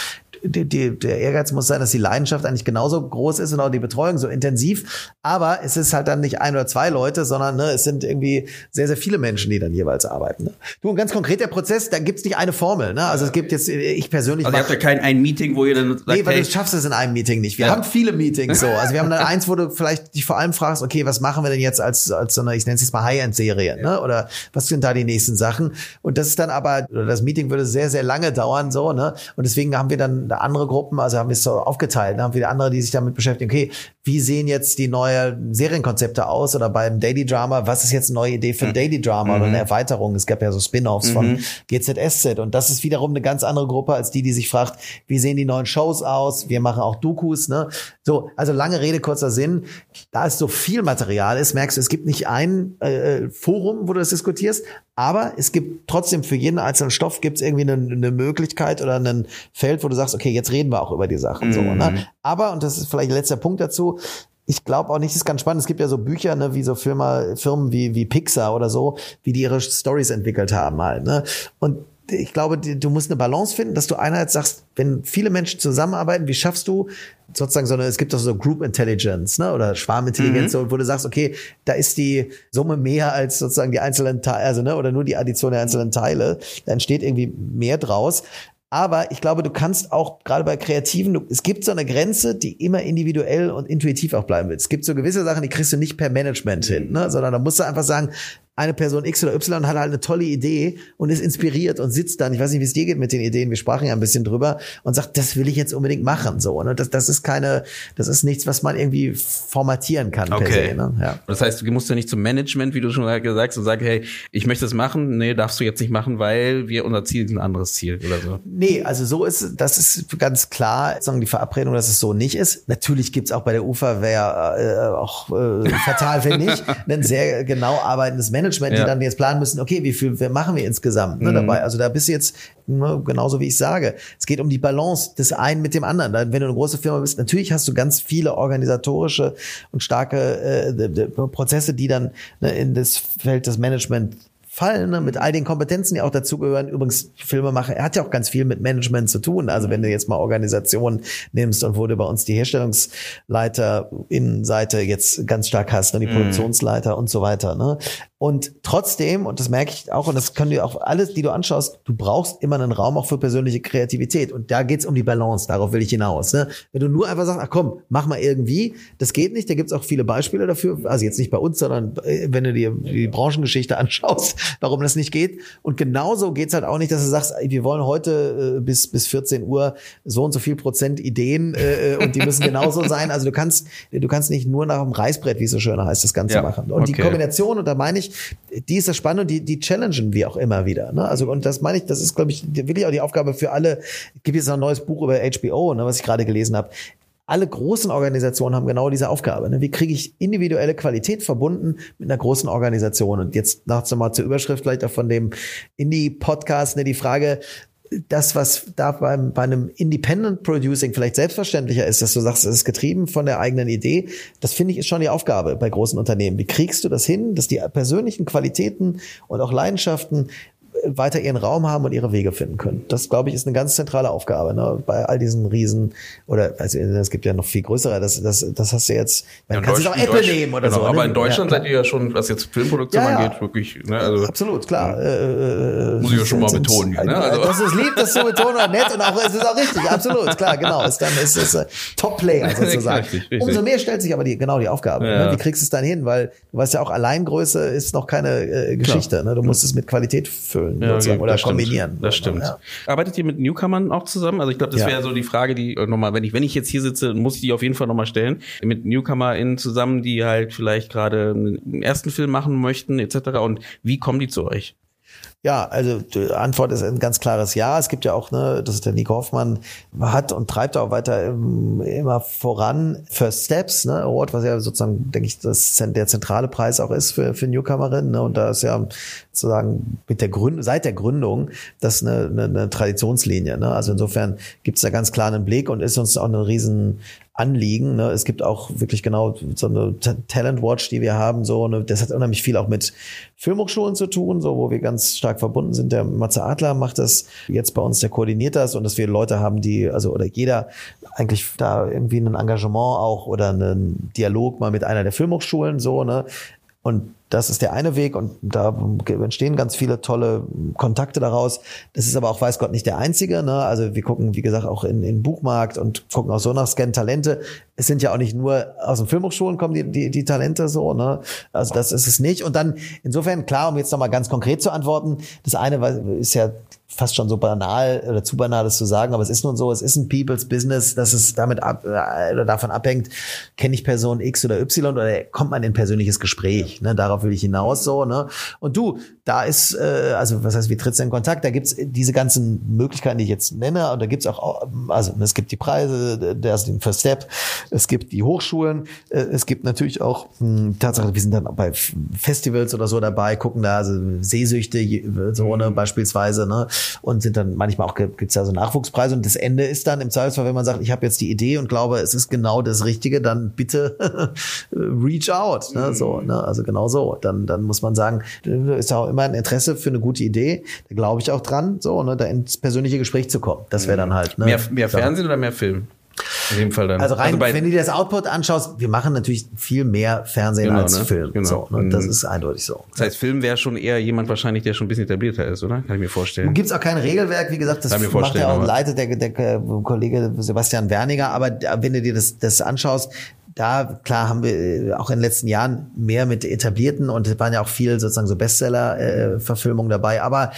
die, die, der Ehrgeiz muss sein, dass die Leidenschaft eigentlich genauso groß ist und auch die Betreuung so intensiv. Aber es ist halt dann nicht ein oder zwei Leute, sondern ne, es sind irgendwie sehr, sehr viele Menschen, die dann jeweils arbeiten. Ne? Du, und ganz konkret der Prozess, da gibt's nicht eine Formel. Ne? Also es gibt jetzt, ich persönlich Also ihr habt ja kein ein Meeting, wo ihr dann sagt, Nee, weil hey, du schaffst es in einem Meeting nicht. Wir Ja. haben viele Meetings so. *laughs* Also wir haben dann eins, wo du vielleicht dich vor allem fragst, okay, was machen wir denn jetzt als, als so eine, ich nenne es jetzt mal High-End-Serie, ne? Oder was sind da die nächsten Sachen? Und das ist dann aber, oder das Meeting würde sehr, sehr lange dauern, so, ne? Und deswegen haben wir dann andere Gruppen, also haben wir es so aufgeteilt, dann haben wir andere, die sich damit beschäftigen, okay, wie sehen jetzt die neuen Serienkonzepte aus oder beim Daily Drama, was ist jetzt eine neue Idee für ein Daily Drama oder eine Erweiterung? Es gab ja so Spin-offs von GZSZ und das ist wiederum eine ganz andere Gruppe als die, die sich fragt, wie sehen die neuen Shows aus? Wir machen auch Dokus, ne? So, also lange Rede, kurzer Sinn. Da es so viel Material ist, merkst du, es gibt nicht ein äh, Forum, wo du das diskutierst, aber es gibt trotzdem für jeden einzelnen Stoff gibt es irgendwie eine, eine Möglichkeit oder ein Feld, wo du sagst, okay, jetzt reden wir auch über die Sachen. So, ne? Aber, und das ist vielleicht der letzte Punkt dazu, ich glaube auch nicht, das ist ganz spannend. Es gibt ja so Bücher, ne, wie so Firma, Firmen wie, wie Pixar oder so, wie die ihre Stories entwickelt haben halt. Ne? Und ich glaube, du musst eine Balance finden, dass du einerseits sagst, wenn viele Menschen zusammenarbeiten, wie schaffst du sozusagen so eine, es gibt doch so Group Intelligence, ne, oder Schwarmintelligenz, so, wo du sagst, okay, da ist die Summe mehr als sozusagen die einzelnen Teile, also, ne, oder nur die Addition der einzelnen Teile. Da entsteht irgendwie mehr draus. Aber ich glaube, du kannst auch gerade bei Kreativen, du, es gibt so eine Grenze, die immer individuell und intuitiv auch bleiben wird. Es gibt so gewisse Sachen, die kriegst du nicht per Management hin, ne? sondern da musst du einfach sagen, eine Person X oder Y hat halt eine tolle Idee und ist inspiriert und sitzt dann, ich weiß nicht, wie es dir geht mit den Ideen, wir sprachen ja ein bisschen drüber und sagt, das will ich jetzt unbedingt machen, so, ne? Das, das ist keine, das ist nichts, was man irgendwie formatieren kann per Okay. se, ne? Ja. Das heißt, du musst ja nicht zum Management, wie du schon gesagt hast, und sagen, hey, ich möchte das machen. Nee, darfst du jetzt nicht machen, weil wir unser Ziel ist ein anderes Ziel oder so. Nee, also so ist, das ist ganz klar, sagen die Verabredung, dass es so nicht ist. Natürlich gibt's auch bei der UFA, wäre äh, auch äh, fatal, finde ich, ein sehr genau arbeitendes Management, die Ja. dann jetzt planen müssen, okay, wie viel machen wir insgesamt ne, dabei? Also da bist du jetzt ne, genauso wie ich sage. Es geht um die Balance des einen mit dem anderen. Wenn du eine große Firma bist, natürlich hast du ganz viele organisatorische und starke äh, Prozesse, die dann ne, in das Feld des Management fallen, ne, mit all den Kompetenzen, die auch dazugehören. Übrigens, Filmemacher, er hat ja auch ganz viel mit Management zu tun. Also wenn du jetzt mal Organisationen nimmst und wo du bei uns die Herstellungsleiter Innenseite jetzt ganz stark hast, ne, die Produktionsleiter und so weiter. Ne? Und trotzdem, und das merke ich auch, und das können wir auch alles, die du anschaust, du brauchst immer einen Raum auch für persönliche Kreativität. Und da geht's um die Balance, darauf will ich hinaus. Ne? Wenn du nur einfach sagst, ach komm, mach mal irgendwie, das geht nicht, da gibt's auch viele Beispiele dafür, also jetzt nicht bei uns, sondern äh, wenn du dir die Branchengeschichte *laughs* anschaust, warum das nicht geht. Und genauso geht's halt auch nicht, dass du sagst, wir wollen heute äh, bis, bis 14 Uhr so und so viel Prozent Ideen äh, und die müssen genauso sein. Also du kannst, du kannst nicht nur nach dem Reißbrett, wie es so schön heißt, das Ganze Ja, machen. Und die okay. Kombination, und da meine ich, die ist das Spannende und die, die challengen wir auch immer wieder. Ne? Also, und das meine ich, das ist, glaube ich, wirklich auch die Aufgabe für alle. Es gibt jetzt noch ein neues Buch über HBO, ne, was ich gerade gelesen habe. Alle großen Organisationen haben genau diese Aufgabe. Ne? Wie kriege ich individuelle Qualität verbunden mit einer großen Organisation? Und jetzt nochmal zur Überschrift vielleicht auch von dem Indie-Podcast, ne, die Frage, das, was da beim, bei einem Independent Producing vielleicht selbstverständlicher ist, dass du sagst, es ist getrieben von der eigenen Idee, das finde ich ist schon die Aufgabe bei großen Unternehmen. Wie kriegst du das hin, dass die persönlichen Qualitäten und auch Leidenschaften weiter ihren Raum haben und ihre Wege finden können. Das, glaube ich, ist eine ganz zentrale Aufgabe ne? bei all diesen Riesen oder also es gibt ja noch viel größere. Das, das, das hast du jetzt. Man Ja, kann sich auch Apple nehmen oder genau, so. Aber ne? in Deutschland Ja, seid ihr ja schon, was jetzt Filmproduktion Ja, angeht, wirklich, ne, also Absolut, klar. Äh, äh, Muss ich ja schon mal sind- betonen ne? Also- Das ist lieb, das zu betonen und nett und auch, es ist auch richtig, absolut, klar, genau. Ist dann ist es äh, Top-Player *laughs* sozusagen. Richtig, richtig. Umso mehr stellt sich aber die, genau die Aufgabe. Ne? Wie kriegst du es dann hin? Weil du weißt ja auch, Alleingröße ist noch keine äh, Geschichte. Ne? Du musst es mit Qualität füllen Ja, sozusagen, okay, oder das stimmt. kombinieren. Das stimmt. Ja. Arbeitet ihr mit Newcomern auch zusammen? Also ich glaube, das Ja. wäre so die Frage, die äh, nochmal, wenn ich, wenn ich jetzt hier sitze, muss ich die auf jeden Fall nochmal stellen. Mit NewcomerInnen zusammen, die halt vielleicht gerade einen ersten Film machen möchten, etc. Und wie kommen die zu euch? Ja, also die Antwort ist ein ganz klares Ja. Es gibt ja auch, ne, das ist der Nico Hoffmann hat und treibt auch weiter immer voran First Steps, ne, Award, was ja sozusagen, denke ich, das der zentrale Preis auch ist für, für Newcomerinnen. Ne, und da ist ja sozusagen mit der Gründung, seit der Gründung, das eine, eine, eine Traditionslinie. Ne? Also insofern gibt es da ganz klar einen Blick und ist uns auch eine riesen Anliegen. Ne? Es gibt auch wirklich genau so eine Talent Watch, die wir haben. So, ne? Das hat unheimlich viel auch mit Filmhochschulen zu tun, so wo wir ganz stark verbunden sind. Der Matze Adler macht das jetzt bei uns, der koordiniert das und dass wir Leute haben, die, also oder jeder eigentlich da irgendwie ein Engagement auch oder einen Dialog mal mit einer der Filmhochschulen so, ne? Und das ist der eine Weg und da entstehen ganz viele tolle Kontakte daraus. Das ist aber auch, weiß Gott, nicht der einzige. Ne? Also wir gucken, wie gesagt, auch in, in Buchmarkt und gucken auch so nach Scan-Talente. Es sind ja auch nicht nur aus den Filmhochschulen kommen die, die, die Talente so. Ne? Also das ist es nicht. Und dann insofern, klar, um jetzt nochmal ganz konkret zu antworten, das eine ist ja fast schon so banal oder zu banal das zu sagen, aber es ist nun so, es ist ein People's Business, dass es damit ab, äh, oder davon abhängt, kenne ich Person X oder Y oder kommt man in persönliches Gespräch. Ne? Darauf will ich hinaus so. Ne? Und du, da ist, äh, also was heißt, wie trittst du in Kontakt? Da gibt's diese ganzen Möglichkeiten, die ich jetzt nenne, und da gibt's auch, also es gibt die Preise, der ist den First Step, es gibt die Hochschulen, äh, es gibt natürlich auch mh, hm, Tatsache, wir sind dann bei Festivals oder so dabei, gucken da also Sehsüchte, so ne, mhm. beispielsweise, ne? und sind dann manchmal auch gibt's ja so Nachwuchspreise und das Ende ist dann im Zweifelsfall, wenn man sagt, ich habe jetzt die Idee und glaube, es ist genau das Richtige, dann bitte *laughs* reach out, ne? so, ne? also genau so. Dann dann muss man sagen, ist ja auch immer ein Interesse für eine gute Idee, da glaube ich auch dran, so, ne? da ins persönliche Gespräch zu kommen. Das wäre dann halt ne? mehr, mehr Fernsehen oder mehr Film? In dem Fall dann. Also rein, also wenn du dir das Output anschaust, wir machen natürlich viel mehr Fernsehen genau, als ne? Film. Genau. So, ne? Das mhm. ist eindeutig so. Das heißt, Film wäre schon eher jemand wahrscheinlich, der schon ein bisschen etablierter ist, oder? Kann ich mir vorstellen. Gibt es auch kein Regelwerk, wie gesagt, das macht ja auch leitet der, der, der Kollege Sebastian Werniger, aber wenn du dir das, das anschaust, da, klar, haben wir äh, auch in den letzten Jahren mehr mit etablierten und es waren ja auch viel sozusagen so Bestseller-Verfilmungen äh, dabei. Aber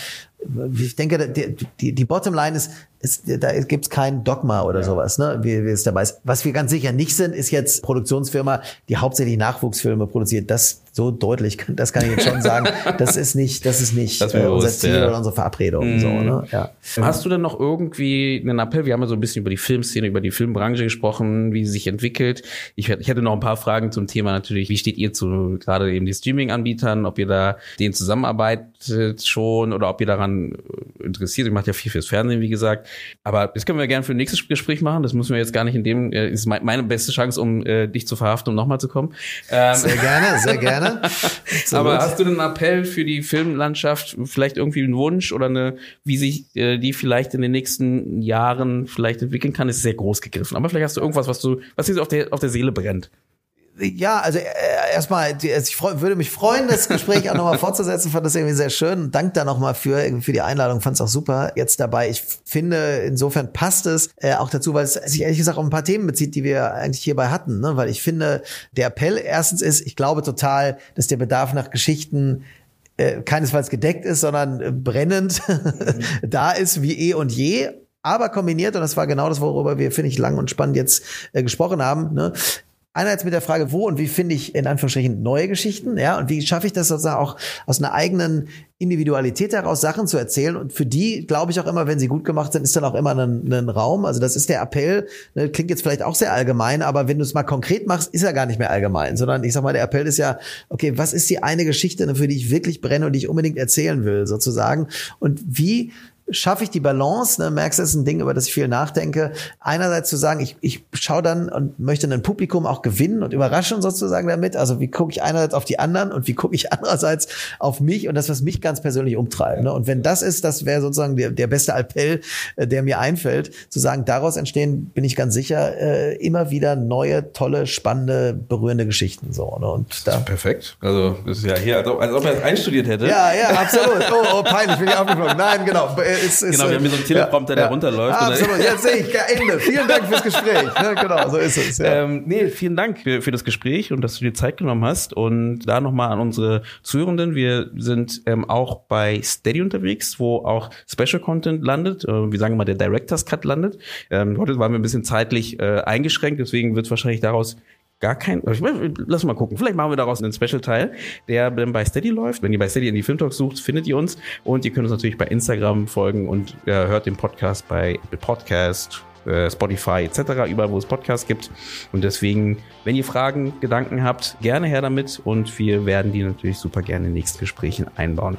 ich denke, die, die, die Bottomline ist, ist, da gibt's kein Dogma oder ja. sowas, ne, wie, wie es dabei ist. Was wir ganz sicher nicht sind, ist jetzt Produktionsfirma, die hauptsächlich Nachwuchsfilme produziert. Das so deutlich, das kann ich jetzt schon sagen. *laughs* das ist nicht, das ist nicht das äh, unser Ziel ja. oder unsere Verabredung. Mm. So, mhm. ne? ja. Hast du denn noch irgendwie einen Appell? Wir haben ja so ein bisschen über die Filmszene, über die Filmbranche gesprochen, wie sie sich entwickelt. Ich, ich hätte noch ein paar Fragen zum Thema natürlich. Wie steht ihr zu gerade eben die Streaming-Anbietern? Ob ihr da denen zusammenarbeitet schon oder ob ihr daran interessiert? Ihr macht ja viel fürs Fernsehen, wie gesagt. Aber das können wir gerne für ein nächstes Gespräch machen. Das müssen wir jetzt gar nicht in dem, äh, ist meine beste Chance, um äh, dich zu verhaften, um nochmal zu kommen. Ähm, sehr gerne, sehr gerne. *laughs* So Aber hast du einen Appell für die Filmlandschaft, vielleicht irgendwie einen Wunsch oder eine, wie sich äh, die vielleicht in den nächsten Jahren vielleicht entwickeln kann, ist sehr groß gegriffen. Aber vielleicht hast du irgendwas, was du, was dir auf der, auf der Seele brennt ja, also äh, erstmal, also ich freu, würde mich freuen, das Gespräch auch nochmal *laughs* fortzusetzen. Fand das irgendwie sehr schön. Dank da nochmal für, für die Einladung. Fand es auch super jetzt dabei. Ich finde, insofern passt es äh, auch dazu, weil es sich ehrlich gesagt auf ein paar Themen bezieht, die wir eigentlich hierbei hatten. Ne? Weil ich finde, der Appell erstens ist, ich glaube total, dass der Bedarf nach Geschichten äh, keinesfalls gedeckt ist, sondern äh, brennend mhm. *laughs* da ist wie eh und je aber kombiniert, und das war genau das, worüber wir, finde ich, lang und spannend jetzt äh, gesprochen haben, ne, einerseits mit der Frage, wo und wie finde ich in Anführungsstrichen neue Geschichten, ja, und wie schaffe ich das sozusagen auch aus einer eigenen Individualität heraus Sachen zu erzählen und für die glaube ich auch immer, wenn sie gut gemacht sind, ist dann auch immer ein, ein Raum. Also das ist der Appell. Ne, klingt jetzt vielleicht auch sehr allgemein, aber wenn du es mal konkret machst, ist er gar nicht mehr allgemein, sondern ich sag mal, der Appell ist ja, okay, was ist die eine Geschichte, für die ich wirklich brenne und die ich unbedingt erzählen will, sozusagen? Und wie schaffe ich die Balance, ne, merkst du, das ist ein Ding, über das ich viel nachdenke. Einerseits zu sagen, ich, ich schaue dann und möchte ein Publikum auch gewinnen und überraschen sozusagen damit. Also wie gucke ich einerseits auf die anderen und wie gucke ich *laughs* andererseits auf mich und das, was mich ganz persönlich umtreibt. Ne? Und wenn das ist, das wäre sozusagen der, der beste Appell, äh, der mir einfällt, zu sagen, daraus entstehen, bin ich ganz sicher, äh, immer wieder neue, tolle, spannende, berührende Geschichten. So, ne? und da, perfekt. Also das ist ja hier, als ob, als ob er es einstudiert hätte. Ja, ja, absolut. Oh, oh peinlich, bin ich aufgeflogen. Nein, genau ist, ist, genau, wir haben hier so einen Teleprompter, ja, der runterläuft. Ah, absolut, jetzt sehe ich, Ende. Vielen Dank fürs Gespräch. Ja, genau, so ist es. Ja. Ähm, nee, vielen Dank für, für das Gespräch und dass du dir Zeit genommen hast. Und da nochmal an unsere Zuhörenden. Wir sind ähm, auch bei Steady unterwegs, wo auch Special Content landet. Äh, wir sagen immer, der Director's Cut landet. Ähm, heute waren wir ein bisschen zeitlich äh, eingeschränkt, deswegen wird es wahrscheinlich daraus gar kein, lass mal gucken, vielleicht machen wir daraus einen Special-Teil, der dann bei Steady läuft. Wenn ihr bei Steady in die Filmtalk sucht, findet ihr uns und ihr könnt uns natürlich bei Instagram folgen und äh, hört den Podcast bei Podcast, äh, Spotify etc., überall, wo es Podcasts gibt. Und deswegen, wenn ihr Fragen, Gedanken habt, gerne her damit und wir werden die natürlich super gerne in nächsten Gesprächen einbauen.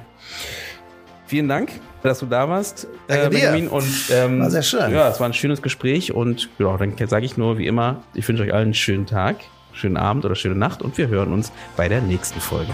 Vielen Dank, dass du da warst, Danke äh, Benjamin. dir. Und, ähm, War sehr schön. Ja, es war ein schönes Gespräch und ja, dann sage ich nur wie immer, ich wünsche euch allen einen schönen Tag, schönen Abend oder schöne Nacht und wir hören uns bei der nächsten Folge.